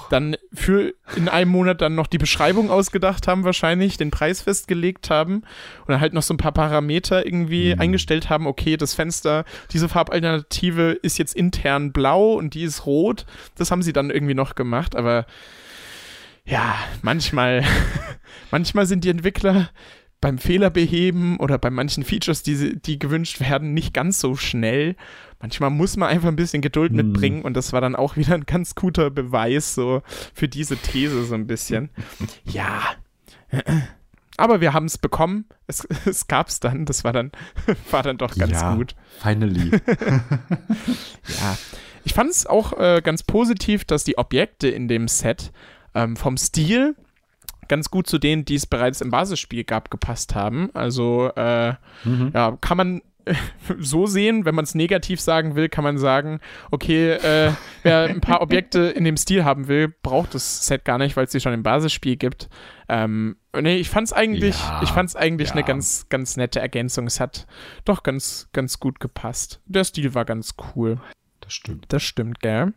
dann für in einem Monat dann noch die Beschreibung ausgedacht haben, wahrscheinlich, den Preis festgelegt haben und dann halt noch so ein paar Parameter irgendwie mhm. eingestellt haben, okay, das Fenster, diese Farbalternative ist jetzt intern blau und die ist rot. Das haben sie dann irgendwie noch gemacht, aber ja, manchmal, manchmal sind die Entwickler beim Fehlerbeheben oder bei manchen Features, die, die gewünscht werden, nicht ganz so schnell. Manchmal muss man einfach ein bisschen Geduld hm. mitbringen und das war dann auch wieder ein ganz guter Beweis so für diese These so ein bisschen. ja. Aber wir haben es bekommen. Es, es gab es dann. Das war dann, war dann doch ganz ja, gut. Finally. ja. Ich fand es auch äh, ganz positiv, dass die Objekte in dem Set ähm, vom Stil ganz gut zu denen, die es bereits im Basisspiel gab, gepasst haben. Also äh, mhm. ja, kann man so sehen, wenn man es negativ sagen will, kann man sagen, okay, äh, wer ein paar Objekte in dem Stil haben will, braucht das Set gar nicht, weil es sie schon im Basisspiel gibt. Ähm, nee, ich fand es eigentlich, ja, ich fand's eigentlich ja. eine ganz, ganz nette Ergänzung. Es hat doch ganz, ganz gut gepasst. Der Stil war ganz cool. Das stimmt. Das stimmt, gell.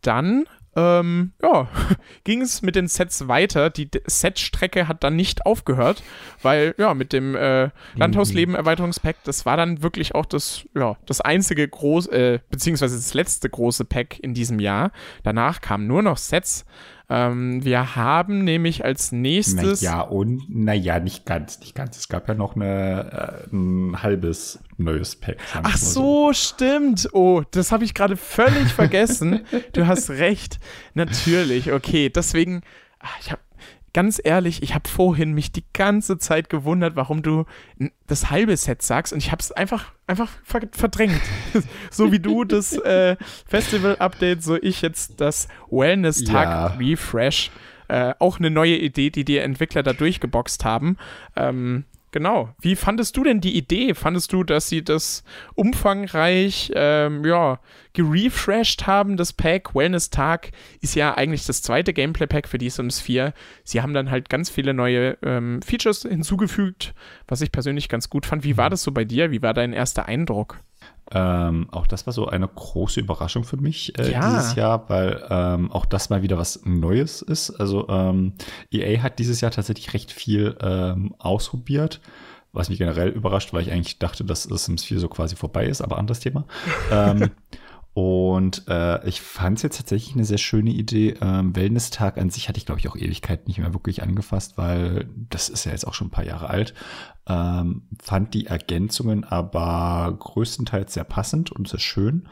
Dann ähm, ja, ging es mit den Sets weiter. Die Setstrecke hat dann nicht aufgehört, weil ja, mit dem äh, Landhausleben Erweiterungspack, das war dann wirklich auch das, ja, das einzige große, äh, beziehungsweise das letzte große Pack in diesem Jahr. Danach kamen nur noch Sets. Ähm, wir haben nämlich als nächstes. Naja, und naja, nicht ganz, nicht ganz. Es gab ja noch eine, äh, ein halbes neues Pack. Ach so, so, stimmt. Oh, das habe ich gerade völlig vergessen. du hast recht. Natürlich, okay. Deswegen, ach, ich habe ganz ehrlich, ich habe vorhin mich die ganze Zeit gewundert, warum du das halbe Set sagst und ich habe es einfach, einfach verdrängt. so wie du das äh, Festival-Update, so ich jetzt das Wellness-Tag-Refresh. Ja. Äh, auch eine neue Idee, die die Entwickler da durchgeboxt haben. Ähm, Genau. Wie fandest du denn die Idee? Fandest du, dass sie das umfangreich, ähm, ja, gerefreshed haben, das Pack? Wellness Tag ist ja eigentlich das zweite Gameplay-Pack für die Sims 4. Sie haben dann halt ganz viele neue ähm, Features hinzugefügt, was ich persönlich ganz gut fand. Wie war das so bei dir? Wie war dein erster Eindruck? Ähm, auch das war so eine große Überraschung für mich äh, ja. dieses Jahr, weil ähm, auch das mal wieder was Neues ist. Also ähm, EA hat dieses Jahr tatsächlich recht viel ähm, ausprobiert, was mich generell überrascht, weil ich eigentlich dachte, dass Sims 4 so quasi vorbei ist, aber anderes Thema. Und äh, ich fand es jetzt tatsächlich eine sehr schöne Idee. Ähm, Wellness-Tag an sich hatte ich, glaube ich, auch Ewigkeit nicht mehr wirklich angefasst, weil das ist ja jetzt auch schon ein paar Jahre alt. Ähm, fand die Ergänzungen aber größtenteils sehr passend und sehr schön.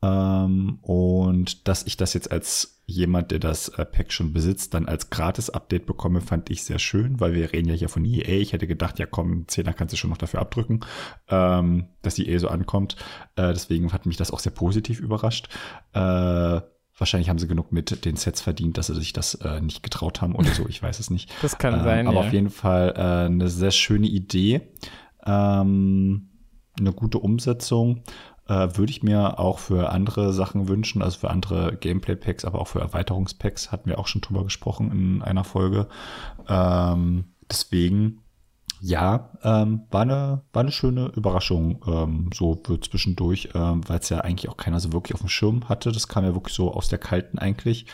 Ähm, und dass ich das jetzt als jemand, der das äh, Pack schon besitzt, dann als Gratis-Update bekomme, fand ich sehr schön, weil wir reden ja hier von EA. Ich hätte gedacht, ja komm, 10er kannst du schon noch dafür abdrücken, ähm, dass die EA so ankommt. Äh, deswegen hat mich das auch sehr positiv überrascht. Äh, Wahrscheinlich haben sie genug mit den Sets verdient, dass sie sich das äh, nicht getraut haben oder so. Ich weiß es nicht. Das kann ähm, sein. Aber ja. auf jeden Fall äh, eine sehr schöne Idee. Ähm, eine gute Umsetzung. Äh, Würde ich mir auch für andere Sachen wünschen, also für andere Gameplay-Packs, aber auch für Erweiterungspacks, hatten wir auch schon drüber gesprochen in einer Folge. Ähm, deswegen, ja, ähm, war, eine, war eine schöne Überraschung, ähm, so wird zwischendurch, ähm, weil es ja eigentlich auch keiner so wirklich auf dem Schirm hatte. Das kam ja wirklich so aus der Kalten eigentlich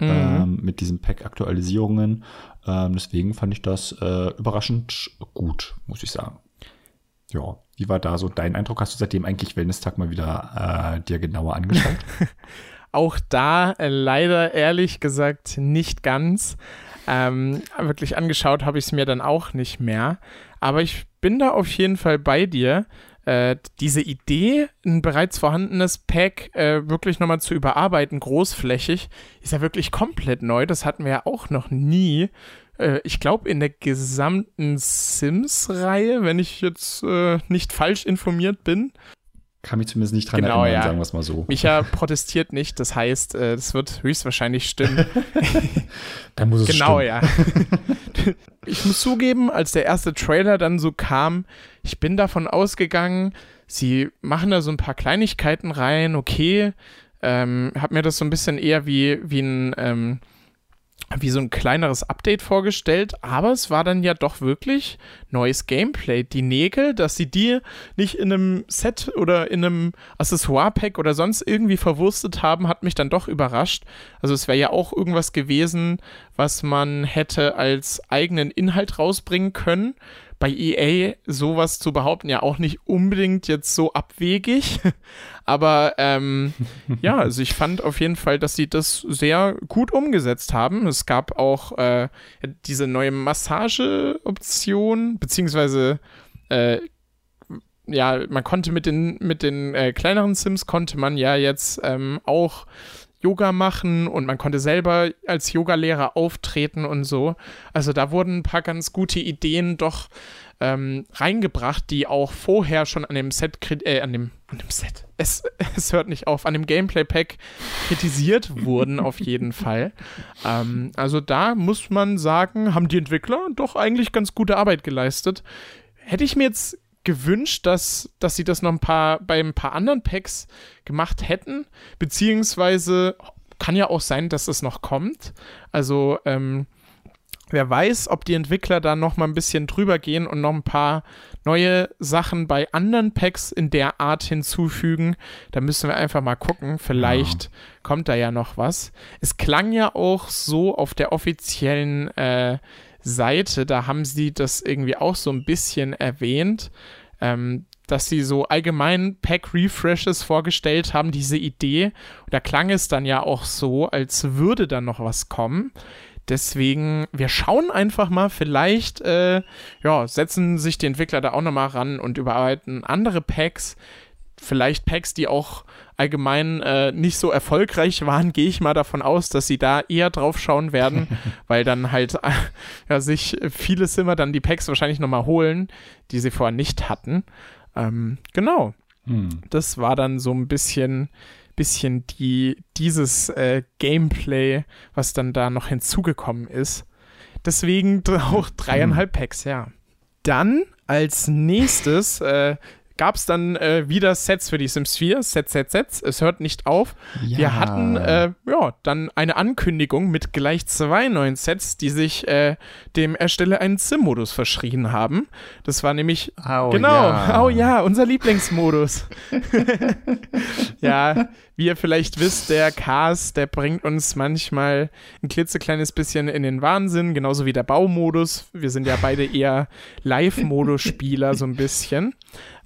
mhm. ähm, mit diesen Pack-Aktualisierungen. Ähm, deswegen fand ich das äh, überraschend gut, muss ich sagen. Ja, wie war da so dein Eindruck? Hast du seitdem eigentlich Wellness-Tag mal wieder äh, dir genauer angeschaut? Auch da äh, leider ehrlich gesagt nicht ganz. Ähm, wirklich angeschaut habe ich es mir dann auch nicht mehr. Aber ich bin da auf jeden Fall bei dir. Äh, diese Idee, ein bereits vorhandenes Pack äh, wirklich nochmal zu überarbeiten, großflächig, ist ja wirklich komplett neu. Das hatten wir ja auch noch nie äh, ich glaube, in der gesamten Sims-Reihe, wenn ich jetzt äh, nicht falsch informiert bin. Kann mich zumindest nicht dran genau, erinnern, ja. sagen wir es mal so. Micha protestiert nicht, das heißt, äh, das wird höchstwahrscheinlich stimmen. dann muss es genau, stimmen. Genau, ja. ich muss zugeben, als der erste Trailer dann so kam, ich bin davon ausgegangen, sie machen da so ein paar Kleinigkeiten rein, okay, ähm, habe mir das so ein bisschen eher wie, wie ein, ähm, wie so ein kleineres Update vorgestellt, aber es war dann ja doch wirklich neues Gameplay. Die Nägel, dass sie die nicht in einem Set oder in einem Accessoire-Pack oder sonst irgendwie verwurstet haben, hat mich dann doch überrascht. Also es wäre ja auch irgendwas gewesen, was man hätte als eigenen Inhalt rausbringen können bei EA sowas zu behaupten ja auch nicht unbedingt jetzt so abwegig. Aber ähm, ja, also ich fand auf jeden Fall, dass sie das sehr gut umgesetzt haben. Es gab auch äh, diese neue Massageoption, beziehungsweise äh, ja, man konnte mit den, mit den äh, kleineren Sims konnte man ja jetzt ähm, auch Yoga machen und man konnte selber als Yogalehrer auftreten und so. Also da wurden ein paar ganz gute Ideen doch ähm, reingebracht, die auch vorher schon an dem Set, äh, an dem, an dem Set, es, es hört nicht auf, an dem Gameplay-Pack kritisiert wurden auf jeden Fall. Ähm, also da muss man sagen, haben die Entwickler doch eigentlich ganz gute Arbeit geleistet. Hätte ich mir jetzt gewünscht, dass, dass sie das noch ein paar bei ein paar anderen Packs gemacht hätten, beziehungsweise kann ja auch sein, dass es noch kommt. Also ähm, wer weiß, ob die Entwickler da noch mal ein bisschen drüber gehen und noch ein paar neue Sachen bei anderen Packs in der Art hinzufügen. Da müssen wir einfach mal gucken. Vielleicht ja. kommt da ja noch was. Es klang ja auch so auf der offiziellen äh, Seite, da haben sie das irgendwie auch so ein bisschen erwähnt, ähm, dass sie so allgemein Pack-Refreshes vorgestellt haben, diese Idee. Und da klang es dann ja auch so, als würde da noch was kommen. Deswegen, wir schauen einfach mal, vielleicht äh, ja, setzen sich die Entwickler da auch nochmal ran und überarbeiten andere Packs. Vielleicht Packs, die auch allgemein äh, nicht so erfolgreich waren, gehe ich mal davon aus, dass sie da eher drauf schauen werden, weil dann halt äh, ja, sich viele Simmer dann die Packs wahrscheinlich nochmal holen, die sie vorher nicht hatten. Ähm, genau. Hm. Das war dann so ein bisschen, bisschen die, dieses äh, Gameplay, was dann da noch hinzugekommen ist. Deswegen auch dreieinhalb hm. Packs, ja. Dann als nächstes äh, gab es dann äh, wieder Sets für die Sims 4, Sets, Sets, Sets. Es hört nicht auf. Ja. Wir hatten äh, ja dann eine Ankündigung mit gleich zwei neuen Sets, die sich äh, dem Ersteller einen Sim-Modus verschrien haben. Das war nämlich oh, genau, ja. oh ja, unser Lieblingsmodus. ja, wie ihr vielleicht wisst, der Cast, der bringt uns manchmal ein klitzekleines bisschen in den Wahnsinn, genauso wie der Baumodus. Wir sind ja beide eher Live-Modus-Spieler, so ein bisschen.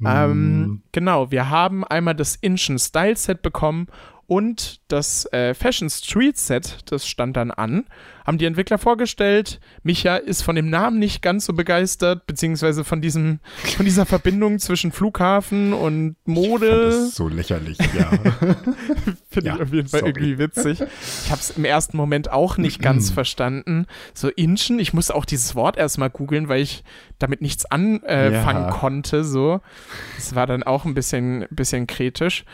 Ähm, genau, wir haben einmal das Inchen Style Set bekommen und das äh, Fashion Street Set, das stand dann an, haben die Entwickler vorgestellt. Micha ist von dem Namen nicht ganz so begeistert, beziehungsweise von diesem, von dieser Verbindung zwischen Flughafen und Mode. Das ist so lächerlich, ja. Finde ja, ich auf jeden Fall sorry. irgendwie witzig. Ich habe es im ersten Moment auch nicht ganz verstanden. So Inchen, ich musste auch dieses Wort erstmal googeln, weil ich damit nichts anfangen äh, ja. konnte. So, das war dann auch ein bisschen, bisschen kritisch.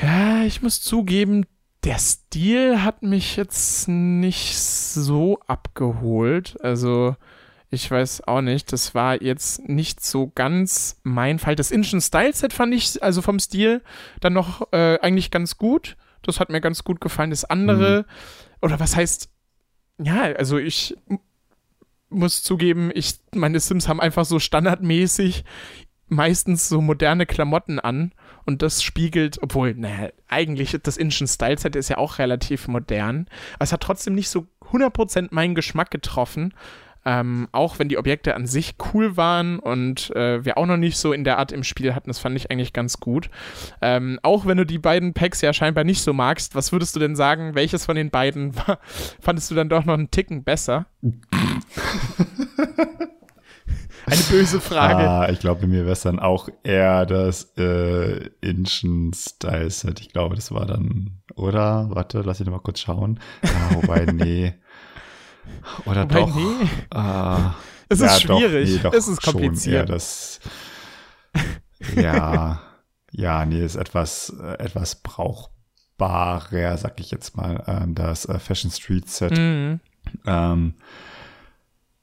Ja, ich muss zugeben, der Stil hat mich jetzt nicht so abgeholt. Also, ich weiß auch nicht, das war jetzt nicht so ganz mein Fall. Das Inchen Style Set fand ich, also vom Stil, dann noch äh, eigentlich ganz gut. Das hat mir ganz gut gefallen. Das andere, mhm. oder was heißt, ja, also ich muss zugeben, ich, meine Sims haben einfach so standardmäßig meistens so moderne Klamotten an und das spiegelt, obwohl, naja, eigentlich das Inchen Style Set ist ja auch relativ modern, aber es hat trotzdem nicht so 100% meinen Geschmack getroffen. Ähm, auch wenn die Objekte an sich cool waren und äh, wir auch noch nicht so in der Art im Spiel hatten, das fand ich eigentlich ganz gut. Ähm, auch wenn du die beiden Packs ja scheinbar nicht so magst, was würdest du denn sagen, welches von den beiden fandest du dann doch noch einen Ticken besser? Eine böse Frage. Ah, ich glaube, mir wäre es dann auch eher das äh, Inchen-Style-Set. Ich glaube, das war dann, oder? Warte, lass ich noch mal kurz schauen. Ah, wobei, nee. Oder wobei, doch. Nee. Ah, es ist ja, schwierig. Doch, nee, es ist kompliziert. Das, ja, ja, nee, ist etwas, etwas brauchbarer, sag ich jetzt mal, ähm, das äh, Fashion Street Set. Mhm. Ähm,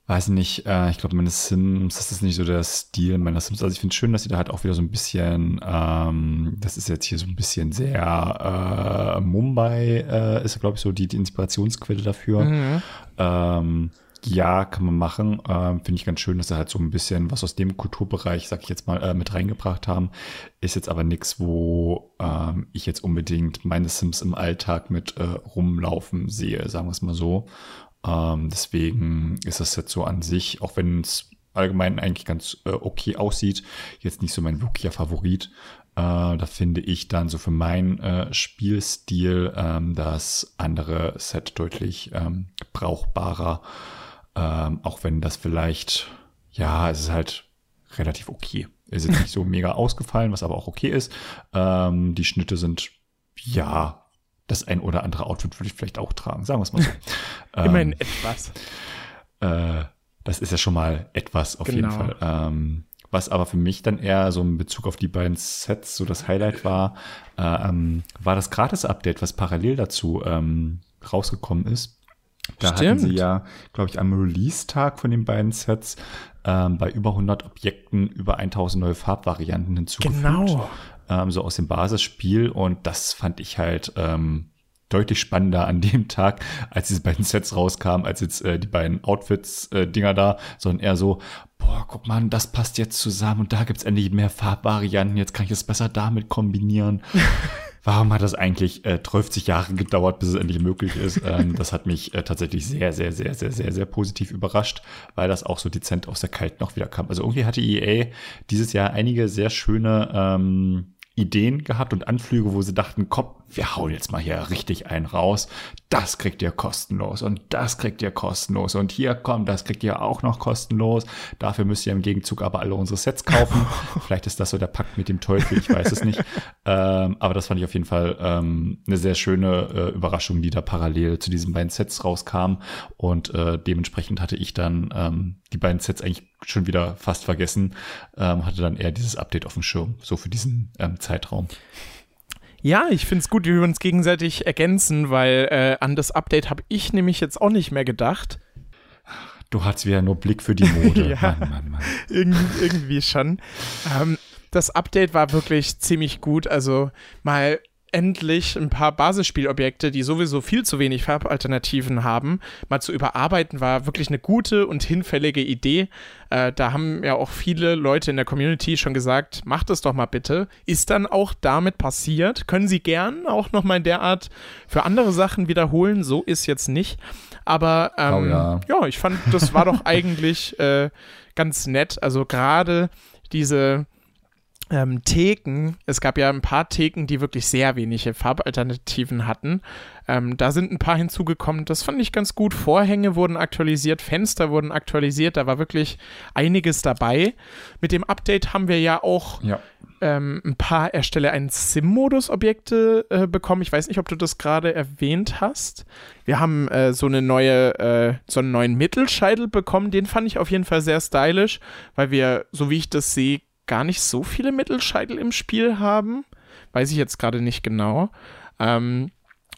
weiß nicht, äh, ich glaube, meine Sims, das ist nicht so der Stil meiner Sims. Also ich finde es schön, dass sie da halt auch wieder so ein bisschen, ähm, das ist jetzt hier so ein bisschen sehr äh, Mumbai, äh, ist glaube ich so die, die Inspirationsquelle dafür. Mhm. Ähm, ja, kann man machen. Ähm, Finde ich ganz schön, dass sie halt so ein bisschen was aus dem Kulturbereich, sag ich jetzt mal, äh, mit reingebracht haben. Ist jetzt aber nichts, wo ähm, ich jetzt unbedingt meine Sims im Alltag mit äh, rumlaufen sehe, sagen wir es mal so. Ähm, deswegen ist das jetzt so an sich, auch wenn es allgemein eigentlich ganz äh, okay aussieht, jetzt nicht so mein wirklicher Favorit. Äh, da finde ich dann so für meinen äh, Spielstil ähm, das andere Set deutlich ähm, brauchbarer. Ähm, auch wenn das vielleicht, ja, es ist halt relativ okay. Es ist jetzt nicht so mega ausgefallen, was aber auch okay ist. Ähm, die Schnitte sind, ja, das ein oder andere Outfit würde ich vielleicht auch tragen, sagen wir es mal so. Immerhin ähm, etwas. Äh, das ist ja schon mal etwas auf genau. jeden Fall. Ähm, was aber für mich dann eher so in Bezug auf die beiden Sets so das Highlight war, äh, ähm, war das Gratis-Update, was parallel dazu ähm, rausgekommen ist. Da Stimmt. hatten sie ja, glaube ich, am Release-Tag von den beiden Sets ähm, bei über 100 Objekten über 1000 neue Farbvarianten hinzugefügt. Genau ähm, so aus dem Basisspiel. Und das fand ich halt ähm, deutlich spannender an dem Tag, als diese beiden Sets rauskamen, als jetzt äh, die beiden Outfits-Dinger äh, da, sondern eher so, boah, guck mal, das passt jetzt zusammen und da gibt's endlich mehr Farbvarianten, jetzt kann ich es besser damit kombinieren. Warum hat das eigentlich äh, 30 Jahre gedauert, bis es endlich möglich ist? Ähm, das hat mich äh, tatsächlich sehr, sehr, sehr, sehr, sehr, sehr positiv überrascht, weil das auch so dezent aus der Kalten noch wieder kam. Also irgendwie hatte EA dieses Jahr einige sehr schöne ähm, Ideen gehabt und Anflüge, wo sie dachten, komm, wir hauen jetzt mal hier richtig einen raus. Das kriegt ihr kostenlos und das kriegt ihr kostenlos und hier komm, das kriegt ihr auch noch kostenlos. Dafür müsst ihr im Gegenzug aber alle unsere Sets kaufen. Vielleicht ist das so der Pakt mit dem Teufel, ich weiß es nicht. Ähm, aber das fand ich auf jeden Fall ähm, eine sehr schöne äh, Überraschung, die da parallel zu diesen beiden Sets rauskam. Und äh, dementsprechend hatte ich dann ähm, die beiden Sets eigentlich schon wieder fast vergessen, ähm, hatte dann eher dieses Update auf dem Schirm, so für diesen ähm, Zeitraum. Ja, ich finde es gut, wie wir uns gegenseitig ergänzen, weil äh, an das Update habe ich nämlich jetzt auch nicht mehr gedacht. Du hast wieder nur Blick für die Mode. ja, Mann, Mann, Mann. Irgendwie, irgendwie schon. Ähm, das Update war wirklich ziemlich gut. Also mal endlich ein paar Basisspielobjekte, die sowieso viel zu wenig Farbalternativen haben, mal zu überarbeiten, war wirklich eine gute und hinfällige Idee. Äh, da haben ja auch viele Leute in der Community schon gesagt, macht es doch mal bitte. Ist dann auch damit passiert. Können Sie gern auch nochmal in der Art für andere Sachen wiederholen. So ist jetzt nicht. Aber ähm, oh ja. ja. ich fand, das war doch eigentlich äh, ganz nett. Also gerade diese ähm, Theken, es gab ja ein paar Theken, die wirklich sehr wenige Farbalternativen hatten. Ähm, da sind ein paar hinzugekommen, das fand ich ganz gut. Vorhänge wurden aktualisiert, Fenster wurden aktualisiert, da war wirklich einiges dabei. Mit dem Update haben wir ja auch ja. Ähm, ein paar Erstelle einen Sim-Modus-Objekte äh, bekommen. Ich weiß nicht, ob du das gerade erwähnt hast. Wir haben äh, so eine neue, äh, so einen neuen Mittelscheitel bekommen. Den fand ich auf jeden Fall sehr stylisch, weil wir, so wie ich das sehe, gar nicht so viele Mittelscheitel im Spiel haben. Weiß ich jetzt gerade nicht genau. Ähm,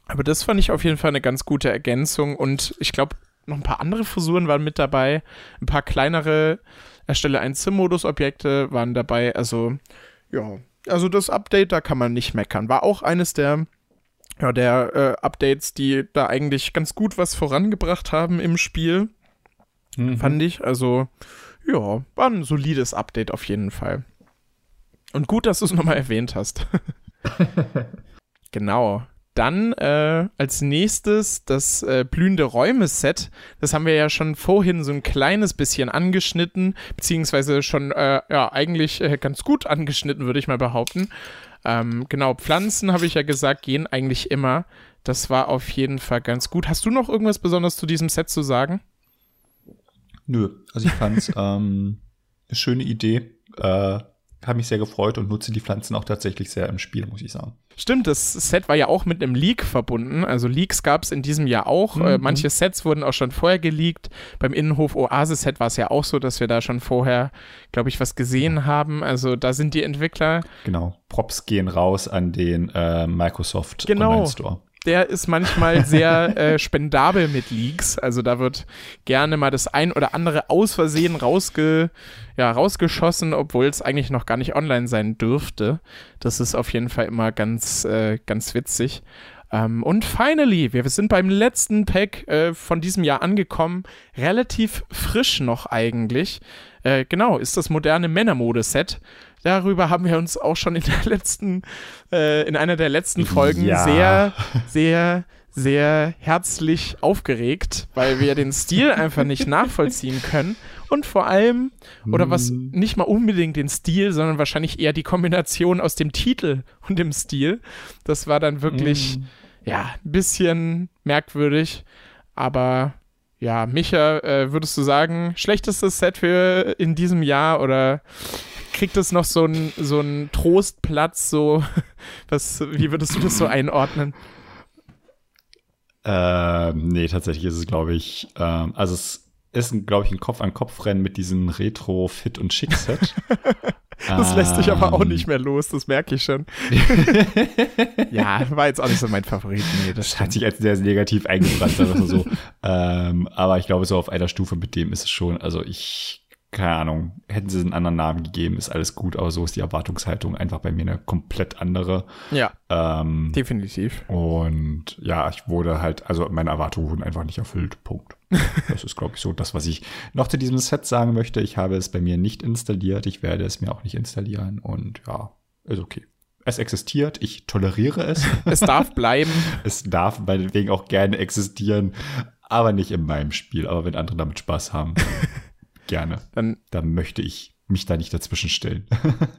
aber das fand ich auf jeden Fall eine ganz gute Ergänzung und ich glaube, noch ein paar andere Frisuren waren mit dabei. Ein paar kleinere Erstelle 1 Sim-Modus-Objekte waren dabei. Also, ja. Also das Update, da kann man nicht meckern. War auch eines der, ja, der äh, Updates, die da eigentlich ganz gut was vorangebracht haben im Spiel. Mhm. Fand ich. Also, ja, war ein solides Update auf jeden Fall. Und gut, dass du es nochmal erwähnt hast. genau. Dann äh, als nächstes das äh, blühende Räume-Set. Das haben wir ja schon vorhin so ein kleines bisschen angeschnitten, beziehungsweise schon äh, ja eigentlich äh, ganz gut angeschnitten, würde ich mal behaupten. Ähm, genau, Pflanzen, habe ich ja gesagt, gehen eigentlich immer. Das war auf jeden Fall ganz gut. Hast du noch irgendwas Besonderes zu diesem Set zu sagen? Nö, also ich fand's ähm, eine schöne Idee. Äh, habe mich sehr gefreut und nutze die Pflanzen auch tatsächlich sehr im Spiel, muss ich sagen. Stimmt, das Set war ja auch mit einem Leak verbunden. Also Leaks gab es in diesem Jahr auch. Mhm. Äh, manche Sets wurden auch schon vorher geleakt. Beim Innenhof Oasis Set war es ja auch so, dass wir da schon vorher, glaube ich, was gesehen haben. Also da sind die Entwickler. Genau. Props gehen raus an den äh, Microsoft genau. Online Store. Der ist manchmal sehr äh, spendabel mit Leaks. Also da wird gerne mal das ein oder andere aus Versehen rausge, ja, rausgeschossen, obwohl es eigentlich noch gar nicht online sein dürfte. Das ist auf jeden Fall immer ganz, äh, ganz witzig. Ähm, und finally, wir sind beim letzten Pack äh, von diesem Jahr angekommen. Relativ frisch noch eigentlich. Äh, genau, ist das moderne Männermode-Set. Darüber haben wir uns auch schon in der letzten, äh, in einer der letzten Folgen Ja. sehr, sehr, sehr herzlich aufgeregt, weil wir den Stil einfach nicht nachvollziehen können. Und vor allem, oder was nicht mal unbedingt den Stil, sondern wahrscheinlich eher die Kombination aus dem Titel und dem Stil. Das war dann wirklich, ja, ein bisschen merkwürdig. Aber ja, Micha, äh, würdest du sagen, schlechtestes Set für in diesem Jahr oder kriegt es noch so einen so einen Trostplatz? So, was, wie würdest du das so einordnen? Ähm, nee, tatsächlich ist es, glaube ich, ähm, also es ist, glaube ich, ein Kopf-an-Kopf-Rennen mit diesem Retro-Fit- und Schick-Set. Das lässt sich aber auch Ähm, nicht mehr los, das merke ich schon. ja, war jetzt auch nicht so mein Favorit. Nee, das Das hat sich als sehr, sehr negativ eingebrannt, sagen wir so. ähm, aber ich glaube, so auf einer Stufe mit dem ist es schon, also ich, keine Ahnung, hätten sie einen anderen Namen gegeben, ist alles gut, aber so ist die Erwartungshaltung einfach bei mir eine komplett andere. Ja, Ähm, definitiv. und ja, ich wurde halt, also meine Erwartungen wurden einfach nicht erfüllt. Punkt. Das ist, glaube ich, so das, was ich noch zu diesem Set sagen möchte. Ich habe es bei mir nicht installiert. Ich werde es mir auch nicht installieren. Und ja, ist okay. Es existiert. Ich toleriere es. Es darf bleiben. es darf meinetwegen auch gerne existieren, aber nicht in meinem Spiel. Aber wenn andere damit Spaß haben, gerne. Dann, Dann möchte ich mich da nicht dazwischen stellen.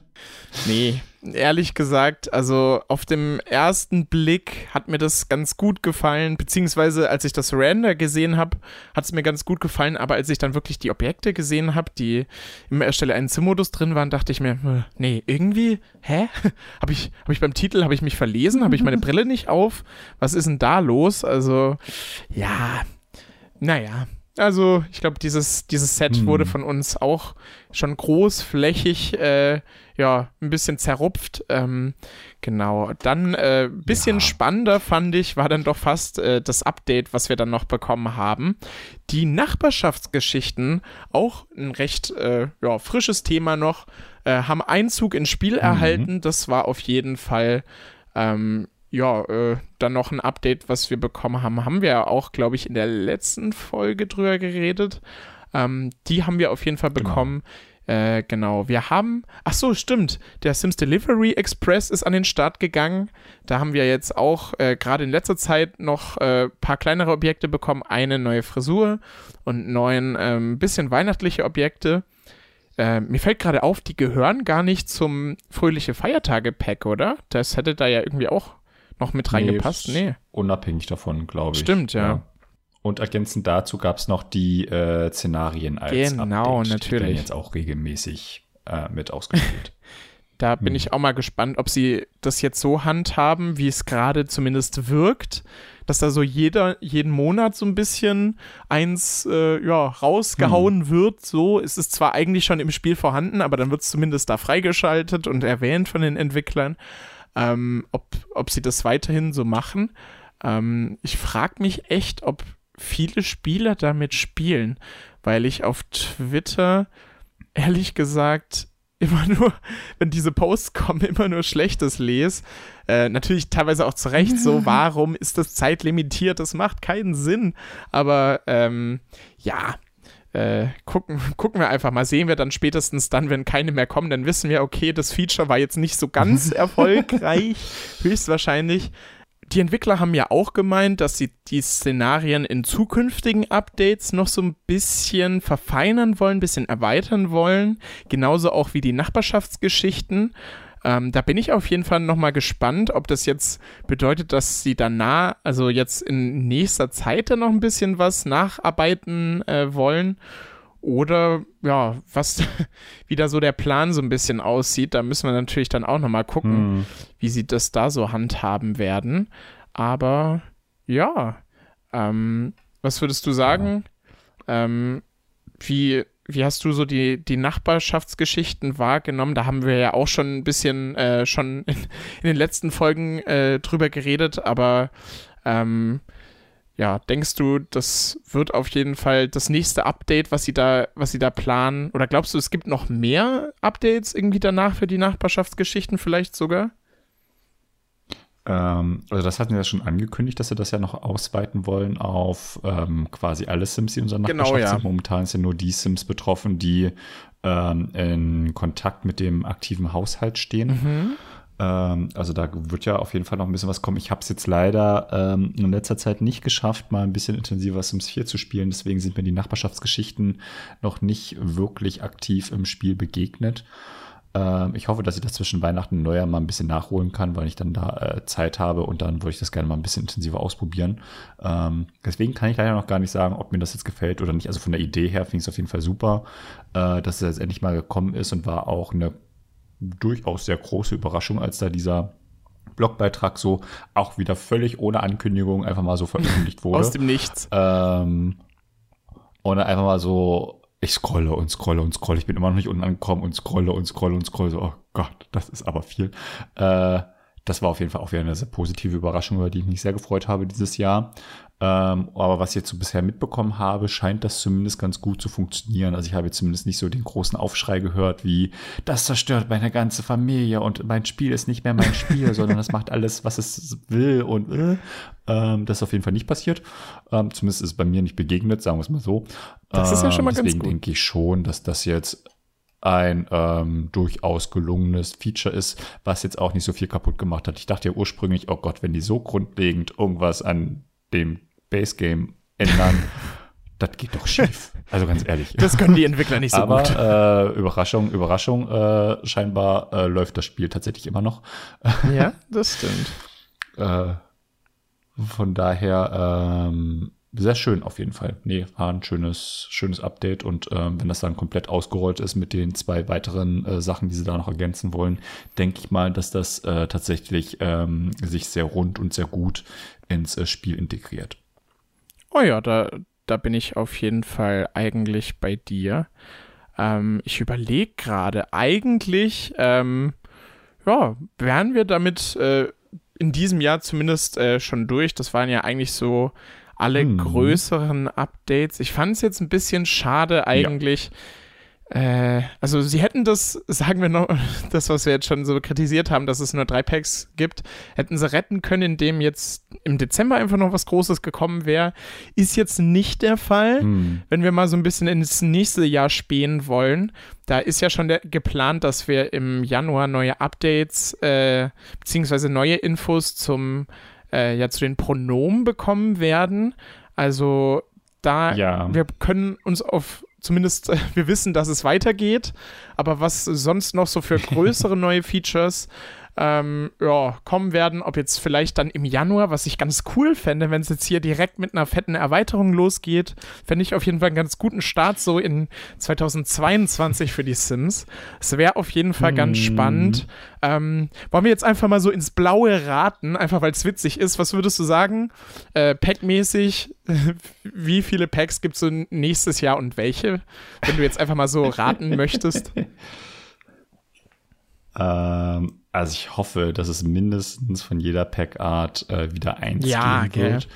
nee, ehrlich gesagt, also auf dem ersten Blick hat mir das ganz gut gefallen, beziehungsweise als ich das Render gesehen habe, hat es mir ganz gut gefallen, aber als ich dann wirklich die Objekte gesehen habe, die im Erstelle einen Sim-Modus drin waren, dachte ich mir, hm, nee, irgendwie, hä? Habe ich, hab ich beim Titel, habe ich mich verlesen? Habe ich meine Brille nicht auf? Was ist denn da los? Also, ja, naja. Also, ich glaube, dieses, dieses Set Hm. wurde von uns auch schon großflächig, äh, ja, ein bisschen zerrupft. Ähm, genau. Dann äh, bisschen Ja. spannender fand ich, war dann doch fast äh, das Update, was wir dann noch bekommen haben. Die Nachbarschaftsgeschichten, auch ein recht äh, ja, frisches Thema noch, äh, haben Einzug ins Spiel erhalten. Das war auf jeden Fall ähm, ja, äh, dann noch ein Update, was wir bekommen haben, haben wir ja auch, glaube ich, in der letzten Folge drüber geredet. Ähm, die haben wir auf jeden Fall Genau. bekommen. Äh, genau, wir haben, ach so, stimmt, der Sims Delivery Express ist an den Start gegangen. Da haben wir jetzt auch äh, gerade in letzter Zeit noch ein äh, paar kleinere Objekte bekommen, eine neue Frisur und neun ähm, bisschen weihnachtliche Objekte. Äh, mir fällt gerade auf, die gehören gar nicht zum Fröhliche Feiertage-Pack, oder? Das hätte da ja irgendwie auch noch mit reingepasst. ist Nee. Unabhängig davon, glaube ich. Stimmt, ja. Und ergänzend dazu gab es noch die äh, Szenarien als Genau, Update. Die natürlich. werden jetzt auch regelmäßig äh, mit ausgespielt. Da bin Hm. ich auch mal gespannt, ob sie das jetzt so handhaben, wie es gerade zumindest wirkt, dass da so jeder, jeden Monat so ein bisschen eins äh, ja, rausgehauen Hm. wird. So ist es zwar eigentlich schon im Spiel vorhanden, aber dann wird es zumindest da freigeschaltet und erwähnt von den Entwicklern. Ähm, ob, ob sie das weiterhin so machen. Ähm, ich frage mich echt, ob viele Spieler damit spielen, weil ich auf Twitter ehrlich gesagt immer nur, wenn diese Posts kommen, immer nur Schlechtes lese. Äh, natürlich teilweise auch zu Recht so, warum ist das zeitlimitiert? Das macht keinen Sinn. Aber ähm, ja, äh, gucken, gucken wir einfach mal. Sehen wir dann spätestens dann, wenn keine mehr kommen, dann wissen wir, okay, das Feature war jetzt nicht so ganz erfolgreich, höchstwahrscheinlich. Die Entwickler haben ja auch gemeint, dass sie die Szenarien in zukünftigen Updates noch so ein bisschen verfeinern wollen, ein bisschen erweitern wollen. Genauso auch wie die Nachbarschaftsgeschichten. Ähm, da bin ich auf jeden Fall nochmal gespannt, ob das jetzt bedeutet, dass sie danach, also jetzt in nächster Zeit dann noch ein bisschen was nacharbeiten äh, wollen. Oder ja, was wieder so der Plan so ein bisschen aussieht. Da müssen wir natürlich dann auch nochmal gucken, Hm. wie sie das da so handhaben werden. Aber ja, ähm, was würdest du sagen? Ähm, wie, wie hast du so die, die Nachbarschaftsgeschichten wahrgenommen? Da haben wir ja auch schon ein bisschen äh, schon in, in den letzten Folgen äh, drüber geredet, aber Ähm, ja, denkst du, das wird auf jeden Fall das nächste Update, was sie da, was sie da planen? Oder glaubst du, es gibt noch mehr Updates irgendwie danach für die Nachbarschaftsgeschichten vielleicht sogar? Ähm, also das hatten wir ja schon angekündigt, dass sie das ja noch ausweiten wollen auf ähm, quasi alle Sims, die in unserer Genau, Nachbarschaft ja. sind. Momentan sind nur die Sims betroffen, die ähm, in Kontakt mit dem aktiven Haushalt stehen. Mhm. Ähm, also da wird ja auf jeden Fall noch ein bisschen was kommen. Ich habe es jetzt leider ähm, in letzter Zeit nicht geschafft, mal ein bisschen intensiver Sims 4 zu spielen. Deswegen sind mir die Nachbarschaftsgeschichten noch nicht wirklich aktiv im Spiel begegnet. Ähm, ich hoffe, dass ich das zwischen Weihnachten und Neujahr mal ein bisschen nachholen kann, weil ich dann da äh, Zeit habe und dann würde ich das gerne mal ein bisschen intensiver ausprobieren. Ähm, deswegen kann ich leider noch gar nicht sagen, ob mir das jetzt gefällt oder nicht. Also von der Idee her finde ich es auf jeden Fall super, äh, dass es jetzt endlich mal gekommen ist und war auch eine durchaus sehr große Überraschung, als da dieser Blogbeitrag so auch wieder völlig ohne Ankündigung einfach mal so veröffentlicht wurde. Aus dem Nichts. Ähm, und einfach mal so, ich scrolle und scrolle und scrolle. Ich bin immer noch nicht unten angekommen und scrolle und scrolle und scrolle. So, oh Gott, das ist aber viel. Äh, das war auf jeden Fall auch wieder eine sehr positive Überraschung, über die ich mich sehr gefreut habe dieses Jahr. Ähm, aber was ich jetzt so bisher mitbekommen habe, scheint das zumindest ganz gut zu funktionieren. Also ich habe jetzt zumindest nicht so den großen Aufschrei gehört, wie das zerstört meine ganze Familie und mein Spiel ist nicht mehr mein Spiel, sondern es macht alles, was es will und äh, ähm, das ist auf jeden Fall nicht passiert. Ähm, zumindest ist es bei mir nicht begegnet, sagen wir es mal so. Das ist ja schon mal Ähm, ganz Deswegen gut. denke ich schon, dass das jetzt ein ähm, durchaus gelungenes Feature ist, was jetzt auch nicht so viel kaputt gemacht hat. Ich dachte ja ursprünglich, oh Gott, wenn die so grundlegend irgendwas an dem Base Game ändern, das geht doch schief. Also ganz ehrlich. Das können die Entwickler nicht so Aber gut. äh, Überraschung, Überraschung, äh, scheinbar äh, läuft das Spiel tatsächlich immer noch. Ja, das stimmt. Äh, von daher ähm, sehr schön auf jeden Fall. Nee, war ein schönes, schönes Update und ähm, wenn das dann komplett ausgerollt ist mit den zwei weiteren äh, Sachen, die sie da noch ergänzen wollen, denke ich mal, dass das äh, tatsächlich ähm, sich sehr rund und sehr gut ins äh, Spiel integriert. Oh ja, da, da bin ich auf jeden Fall eigentlich bei dir. Ähm, ich überlege gerade, eigentlich, ähm, ja, wären wir damit äh, in diesem Jahr zumindest äh, schon durch. Das waren ja eigentlich so alle Mhm. größeren Updates. Ich fand es jetzt ein bisschen schade eigentlich. Äh, also sie hätten das, sagen wir noch, das, was wir jetzt schon so kritisiert haben, dass es nur drei Packs gibt, hätten sie retten können, indem jetzt im Dezember einfach noch was Großes gekommen wäre. Ist jetzt nicht der Fall. Hm. Wenn wir mal so ein bisschen ins nächste Jahr spähen wollen, da ist ja schon der, geplant, dass wir im Januar neue Updates äh, beziehungsweise neue Infos zum äh, ja zu den Pronomen bekommen werden. Also da Ja. wir können uns auf zumindest äh, wir wissen, dass es weitergeht, aber was sonst noch so für größere neue Features ähm, ja, kommen werden, ob jetzt vielleicht dann im Januar, was ich ganz cool fände, wenn es jetzt hier direkt mit einer fetten Erweiterung losgeht, fände ich auf jeden Fall einen ganz guten Start so in 2022 für die Sims. Es wäre auf jeden Fall ganz Hm. spannend. Ähm, wollen wir jetzt einfach mal so ins Blaue raten, einfach weil es witzig ist. Was würdest du sagen? Äh, Packmäßig, wie viele Packs gibt es so nächstes Jahr und welche? Wenn du jetzt einfach mal so raten möchtest. Ähm, also ich hoffe, dass es mindestens von jeder Packart äh, wieder eins Ja, geben gell. wird.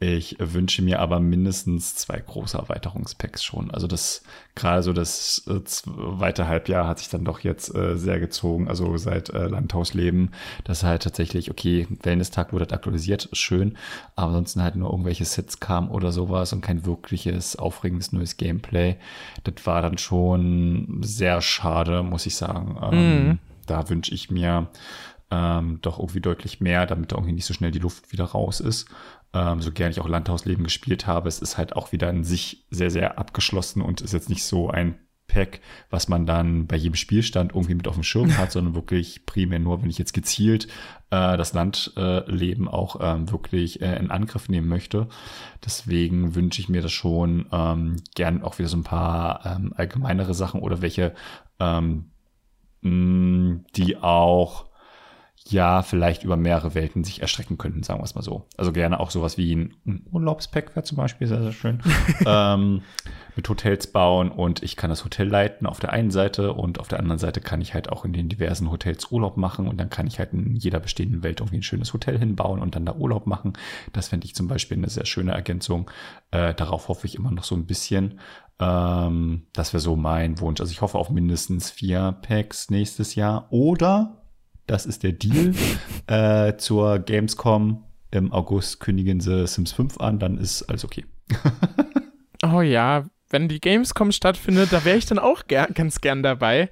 Ich wünsche mir aber mindestens zwei große Erweiterungspacks schon. Also das gerade so das äh, zweite Halbjahr hat sich dann doch jetzt äh, sehr gezogen. Also seit äh, Landhausleben, das halt tatsächlich okay, Wellness-Tag wurde aktualisiert, schön, aber ansonsten halt nur irgendwelche Sets kamen oder sowas und kein wirkliches aufregendes neues Gameplay. Das war dann schon sehr schade, muss ich sagen. Ähm, Mhm. Da wünsche ich mir ähm, doch irgendwie deutlich mehr, damit da irgendwie nicht so schnell die Luft wieder raus ist. Ähm, so gern ich auch Landhausleben gespielt habe, es ist halt auch wieder in sich sehr, sehr abgeschlossen und ist jetzt nicht so ein Pack, was man dann bei jedem Spielstand irgendwie mit auf dem Schirm hat, sondern wirklich primär nur, wenn ich jetzt gezielt äh, das Landleben auch ähm, wirklich äh, in Angriff nehmen möchte. Deswegen wünsche ich mir das schon ähm, gern auch wieder so ein paar ähm, allgemeinere Sachen oder welche, ähm, mh, die auch ja, vielleicht über mehrere Welten sich erstrecken könnten, sagen wir es mal so. Also gerne auch sowas wie ein Urlaubspack wäre zum Beispiel sehr, sehr schön. ähm, mit Hotels bauen und ich kann das Hotel leiten auf der einen Seite und auf der anderen Seite kann ich halt auch in den diversen Hotels Urlaub machen und dann kann ich halt in jeder bestehenden Welt irgendwie ein schönes Hotel hinbauen und dann da Urlaub machen. Das fände ich zum Beispiel eine sehr schöne Ergänzung. Äh, darauf hoffe ich immer noch so ein bisschen. Ähm, das wäre so mein Wunsch. Also ich hoffe auf mindestens vier Packs nächstes Jahr oder das ist der Deal. äh, zur Gamescom im August kündigen sie Sims 5 an, dann ist alles okay. oh ja, wenn die Gamescom stattfindet, da wäre ich dann auch ger ganz gern dabei.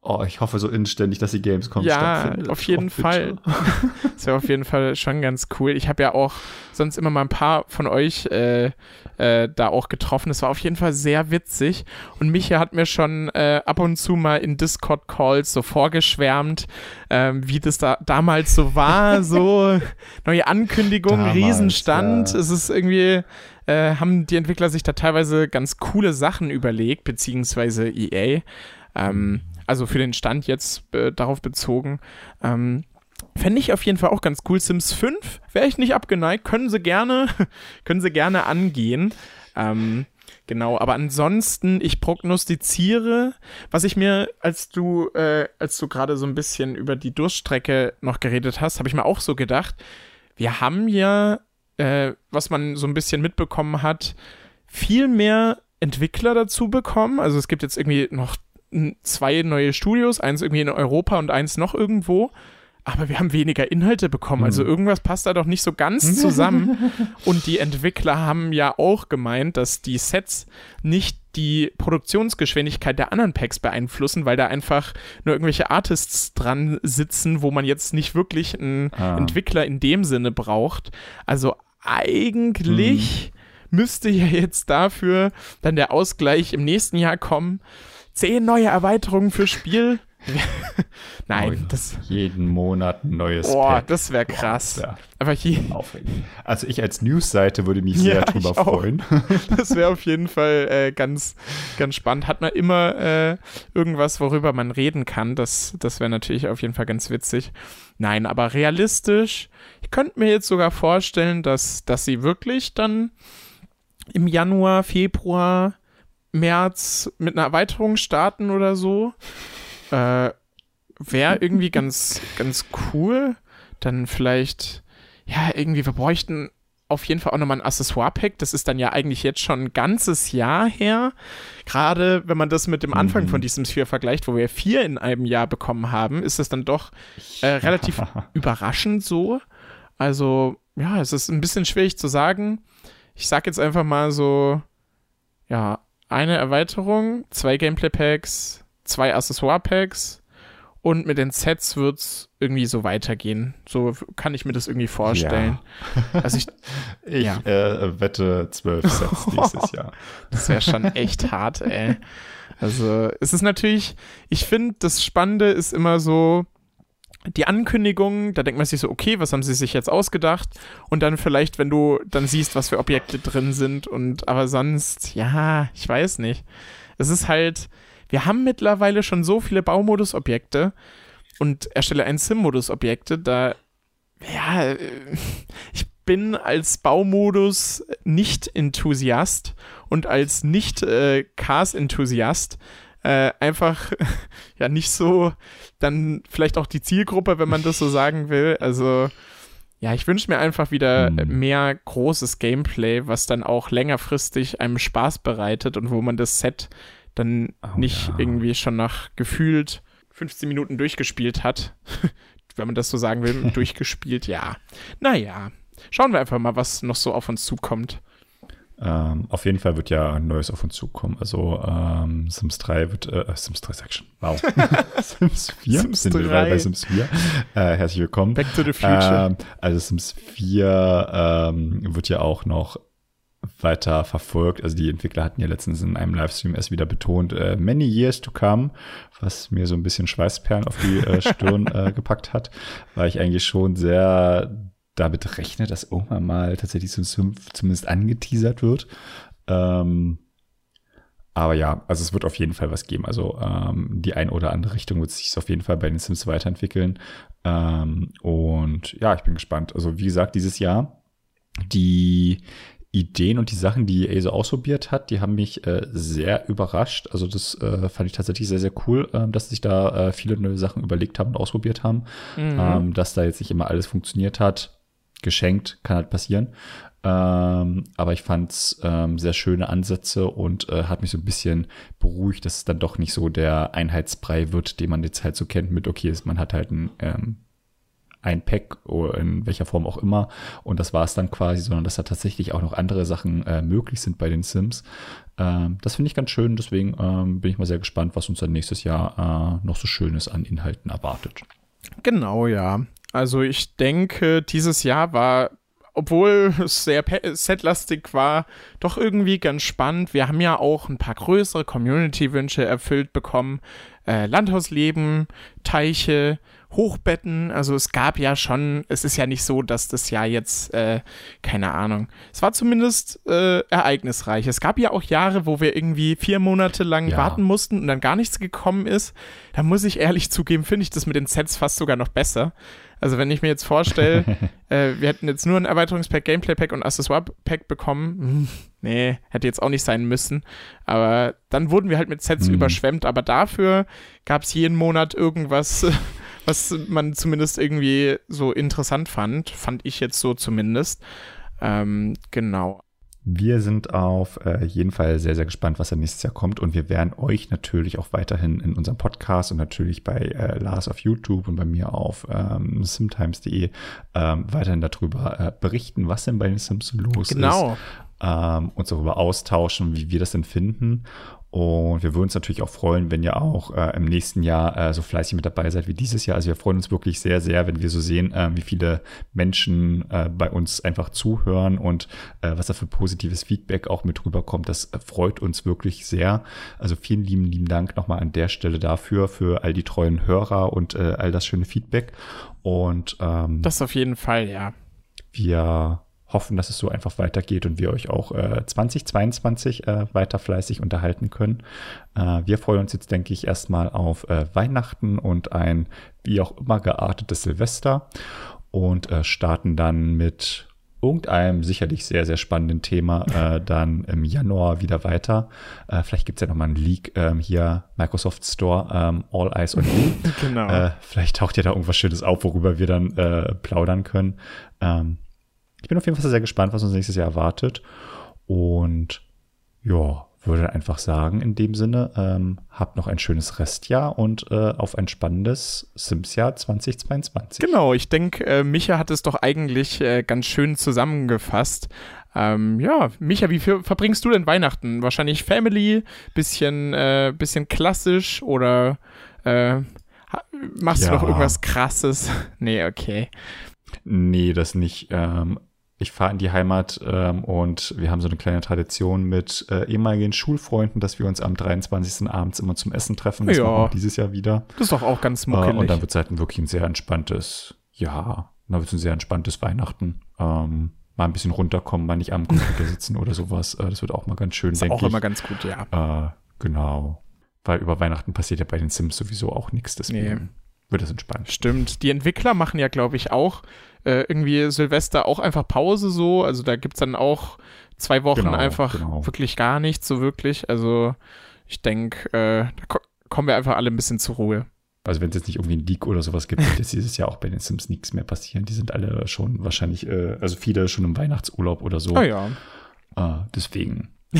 Oh, ich hoffe so inständig, dass die Gamescom ja, stattfindet. Ja, auf jeden Fall. das wäre auf jeden Fall schon ganz cool. Ich habe ja auch sonst immer mal ein paar von euch äh, äh, da auch getroffen. Es war auf jeden Fall sehr witzig. Und Micha hat mir schon äh, ab und zu mal in Discord-Calls so vorgeschwärmt, ähm, wie das da damals so war. so neue Ankündigung, damals, Riesenstand. Ja. Es ist irgendwie äh, haben die Entwickler sich da teilweise ganz coole Sachen überlegt, beziehungsweise EA. Ähm, also für den Stand jetzt äh, darauf bezogen. Ähm, Fände ich auf jeden Fall auch ganz cool. Sims 5 wäre ich nicht abgeneigt. Können sie gerne, können sie gerne angehen. Ähm, genau, aber ansonsten, ich prognostiziere, was ich mir, als du, äh, als du gerade so ein bisschen über die Durststrecke noch geredet hast, habe ich mir auch so gedacht, wir haben ja, äh, was man so ein bisschen mitbekommen hat, viel mehr Entwickler dazu bekommen. Also es gibt jetzt irgendwie noch zwei neue Studios, eins irgendwie in Europa und eins noch irgendwo. Aber wir haben weniger Inhalte bekommen. Also mhm. irgendwas passt da doch nicht so ganz zusammen. und die Entwickler haben ja auch gemeint, dass die Sets nicht die Produktionsgeschwindigkeit der anderen Packs beeinflussen, weil da einfach nur irgendwelche Artists dran sitzen, wo man jetzt nicht wirklich einen ah. Entwickler in dem Sinne braucht. Also eigentlich mhm. müsste ja jetzt dafür dann der Ausgleich im nächsten Jahr kommen zehn neue Erweiterungen für Spiel. Nein, das. Jeden Monat ein neues Boah, Pack. das wäre krass. Boah, Aber hier. Also ich als News-Seite würde mich sehr ja, drüber freuen. das wäre auf jeden Fall äh, ganz, ganz spannend. Hat man immer äh, irgendwas, worüber man reden kann. Das, das wäre natürlich auf jeden Fall ganz witzig. Nein, aber realistisch, ich könnte mir jetzt sogar vorstellen, dass, dass sie wirklich dann im Januar, Februar März mit einer Erweiterung starten oder so. Äh, Wäre irgendwie ganz, ganz cool. Dann vielleicht, ja, irgendwie, wir bräuchten auf jeden Fall auch nochmal ein Accessoire-Pack. Das ist dann ja eigentlich jetzt schon ein ganzes Jahr her. Gerade wenn man das mit dem Anfang mhm. von diesem Sphere vergleicht, wo wir vier in einem Jahr bekommen haben, ist das dann doch äh, relativ überraschend so. Also, ja, es ist ein bisschen schwierig zu sagen. Ich sag jetzt einfach mal so, ja, eine Erweiterung, zwei Gameplay-Packs, zwei Accessoire-Packs und mit den Sets wird es irgendwie so weitergehen. So kann ich mir das irgendwie vorstellen. Ja. Also ich, ich ja. äh, wette zwölf Sets dieses Jahr. Das wäre schon echt hart, ey. Also es ist natürlich, ich finde, das Spannende ist immer so, die Ankündigung, da denkt man sich so, okay, was haben sie sich jetzt ausgedacht? Und dann vielleicht, wenn du dann siehst, was für Objekte drin sind und aber sonst, ja, ich weiß nicht. Es ist halt, wir haben mittlerweile schon so viele Baumodus-Objekte und erstelle ein Sim-Modus-Objekte, da, ja, ich bin als Baumodus nicht Enthusiast und als nicht äh, Cars-Enthusiast äh, einfach ja nicht so dann vielleicht auch die Zielgruppe, wenn man das so sagen will. Also ja, ich wünsche mir einfach wieder hm. mehr großes Gameplay, was dann auch längerfristig einem Spaß bereitet und wo man das Set dann oh, nicht ja. irgendwie schon nach gefühlt 15 Minuten durchgespielt hat. wenn man das so sagen will, durchgespielt, ja. Naja, schauen wir einfach mal, was noch so auf uns zukommt. Ähm, auf jeden Fall wird ja ein neues auf uns zukommen. Also ähm, Sims 3 wird, äh, Sims 3 Section, wow. Sims 4, Sims sind 3. wir bei Sims 4. Äh, herzlich willkommen. Back to the Future. Ähm, also Sims 4 ähm, wird ja auch noch weiter verfolgt. Also die Entwickler hatten ja letztens in einem Livestream erst wieder betont, äh, many years to come, was mir so ein bisschen Schweißperlen auf die äh, Stirn äh, gepackt hat, weil ich eigentlich schon sehr damit rechne, dass irgendwann mal tatsächlich so 5 zumindest angeteasert wird. Ähm, aber ja, also es wird auf jeden Fall was geben. Also ähm, die ein oder andere Richtung wird sich auf jeden Fall bei den Sims weiterentwickeln. Ähm, und ja, ich bin gespannt. Also wie gesagt, dieses Jahr die Ideen und die Sachen, die EA so ausprobiert hat, die haben mich äh, sehr überrascht. Also das äh, fand ich tatsächlich sehr, sehr cool, äh, dass sich da äh, viele neue Sachen überlegt haben und ausprobiert haben. Mhm. Ähm, dass da jetzt nicht immer alles funktioniert hat. Geschenkt, kann halt passieren. Ähm, aber ich fand es ähm, sehr schöne Ansätze und äh, hat mich so ein bisschen beruhigt, dass es dann doch nicht so der Einheitsbrei wird, den man jetzt halt so kennt mit, okay, man hat halt ein ähm, ein Pack oder in welcher Form auch immer und das war es dann quasi, sondern dass da tatsächlich auch noch andere Sachen äh, möglich sind bei den Sims. Ähm, das finde ich ganz schön, deswegen ähm, bin ich mal sehr gespannt, was uns dann nächstes Jahr äh, noch so Schönes an Inhalten erwartet. Genau, ja. Also ich denke, dieses Jahr war obwohl es sehr setlastig war, doch irgendwie ganz spannend. Wir haben ja auch ein paar größere Community-Wünsche erfüllt bekommen. Äh, Landhausleben, Teiche, Hochbetten. Also es gab ja schon, es ist ja nicht so, dass das Jahr jetzt, äh, keine Ahnung, es war zumindest äh, ereignisreich. Es gab ja auch Jahre, wo wir irgendwie vier Monate lang ja. warten mussten und dann gar nichts gekommen ist. Da muss ich ehrlich zugeben, finde ich das mit den Sets fast sogar noch besser. Also wenn ich mir jetzt vorstelle, äh, wir hätten jetzt nur ein Erweiterungspack, Gameplay-Pack und Accessoire-Pack bekommen, nee, hätte jetzt auch nicht sein müssen. Aber dann wurden wir halt mit Sets mhm. überschwemmt, aber dafür gab es jeden Monat irgendwas, was man zumindest irgendwie so interessant fand. Fand ich jetzt so zumindest. Ähm, genau. Wir sind auf äh, jeden Fall sehr, sehr gespannt, was da nächstes Jahr kommt. Und wir werden euch natürlich auch weiterhin in unserem Podcast und natürlich bei äh, Lars auf YouTube und bei mir auf ähm, simtimes.de ähm, weiterhin darüber äh, berichten, was denn bei den Sims los genau. ist. Ähm, uns darüber austauschen, wie wir das denn finden. Und wir würden uns natürlich auch freuen, wenn ihr auch äh, im nächsten Jahr äh, so fleißig mit dabei seid wie dieses Jahr. Also wir freuen uns wirklich sehr, sehr, wenn wir so sehen, äh, wie viele Menschen äh, bei uns einfach zuhören und äh, was da für positives Feedback auch mit rüberkommt. Das freut uns wirklich sehr. Also vielen lieben, lieben Dank nochmal an der Stelle dafür, für all die treuen Hörer und äh, all das schöne Feedback. Und ähm, das auf jeden Fall, ja. Wir hoffen, dass es so einfach weitergeht und wir euch auch äh, 2022 äh, weiter fleißig unterhalten können. Äh, wir freuen uns jetzt, denke ich, erstmal auf äh, Weihnachten und ein wie auch immer geartetes Silvester und äh, starten dann mit irgendeinem sicherlich sehr, sehr spannenden Thema äh, dann im Januar wieder weiter. Vielleicht gibt's ja nochmal einen Leak ähm, hier, Microsoft Store, ähm, All Eyes on You. genau. Vielleicht taucht ja da irgendwas Schönes auf, worüber wir dann plaudern können. Ähm, ich bin auf jeden Fall sehr gespannt, was uns nächstes Jahr erwartet. Und ja, würde einfach sagen, in dem Sinne, ähm, habt noch ein schönes Restjahr und äh, auf ein spannendes Sims-Jahr 2022. Genau, ich denke, äh, Micha hat es doch eigentlich äh, ganz schön zusammengefasst. Ähm, ja, Micha, wie viel verbringst du denn Weihnachten? Wahrscheinlich Family, bisschen, äh, bisschen klassisch oder äh, machst ja. du noch irgendwas krasses? nee, okay. Nee, das nicht. Ähm, ich fahre in die Heimat ähm, und wir haben so eine kleine Tradition mit äh, ehemaligen Schulfreunden, dass wir uns am 23. abends immer zum Essen treffen. Das ja. machen wir dieses Jahr wieder. Das ist doch auch ganz muckelig. Äh, und dann wird es halt ein wirklich ein sehr entspanntes, ja, dann wird es ein sehr entspanntes Weihnachten. Ähm, mal ein bisschen runterkommen, mal nicht am Computer sitzen oder sowas. Äh, das wird auch mal ganz schön, denke ich. Auch immer ganz gut, ja. Äh, genau. Weil über Weihnachten passiert ja bei den Sims sowieso auch nichts, deswegen nee. wird es entspannt. Stimmt. Die Entwickler machen ja, glaube ich, auch äh, irgendwie Silvester auch einfach Pause so. Also da gibt es dann auch zwei Wochen genau, einfach genau. wirklich gar nichts so wirklich. Also ich denke, äh, da ko kommen wir einfach alle ein bisschen zur Ruhe. Also wenn es jetzt nicht irgendwie ein Leak oder sowas gibt, wird jetzt dieses Jahr auch bei den Sims nichts mehr passieren. Die sind alle schon wahrscheinlich, äh, also viele schon im Weihnachtsurlaub oder so. Ah ja. Äh, deswegen.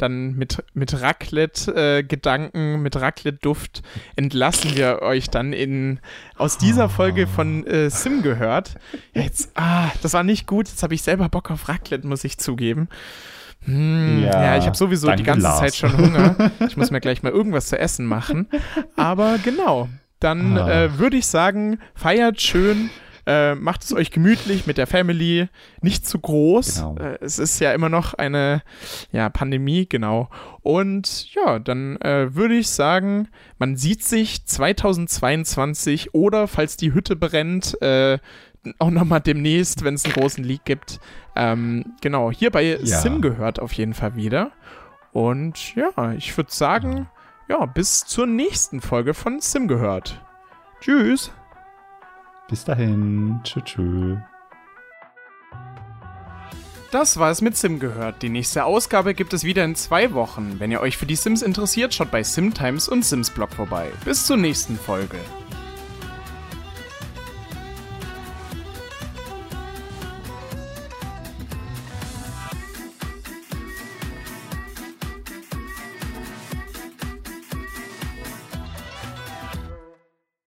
dann mit, mit Raclette-Gedanken, äh, mit Raclette-Duft entlassen wir euch dann in aus dieser Folge von äh, Sim gehört. Jetzt, ah, das war nicht gut. Jetzt habe ich selber Bock auf Raclette, muss ich zugeben. Hm, ja, ja, ich habe sowieso die ganze Lars. Zeit schon Hunger. Ich muss mir gleich mal irgendwas zu essen machen. Aber genau, dann ah. äh, würde ich sagen, feiert schön äh, macht es euch gemütlich mit der Family, nicht zu groß. Genau. Äh, es ist ja immer noch eine ja, Pandemie, genau. Und ja, dann äh, würde ich sagen, man sieht sich 2022 oder falls die Hütte brennt, äh, auch nochmal demnächst, wenn es einen großen Leak gibt. Ähm, genau, hier bei ja. Sim gehört auf jeden Fall wieder. Und ja, ich würde sagen, ja, bis zur nächsten Folge von Sim gehört. Tschüss. Bis dahin. Tschüss. Tschüss. Das war es mit Sim gehört. Die nächste Ausgabe gibt es wieder in zwei Wochen. Wenn ihr euch für die Sims interessiert, schaut bei SimTimes und Sims Blog vorbei. Bis zur nächsten Folge.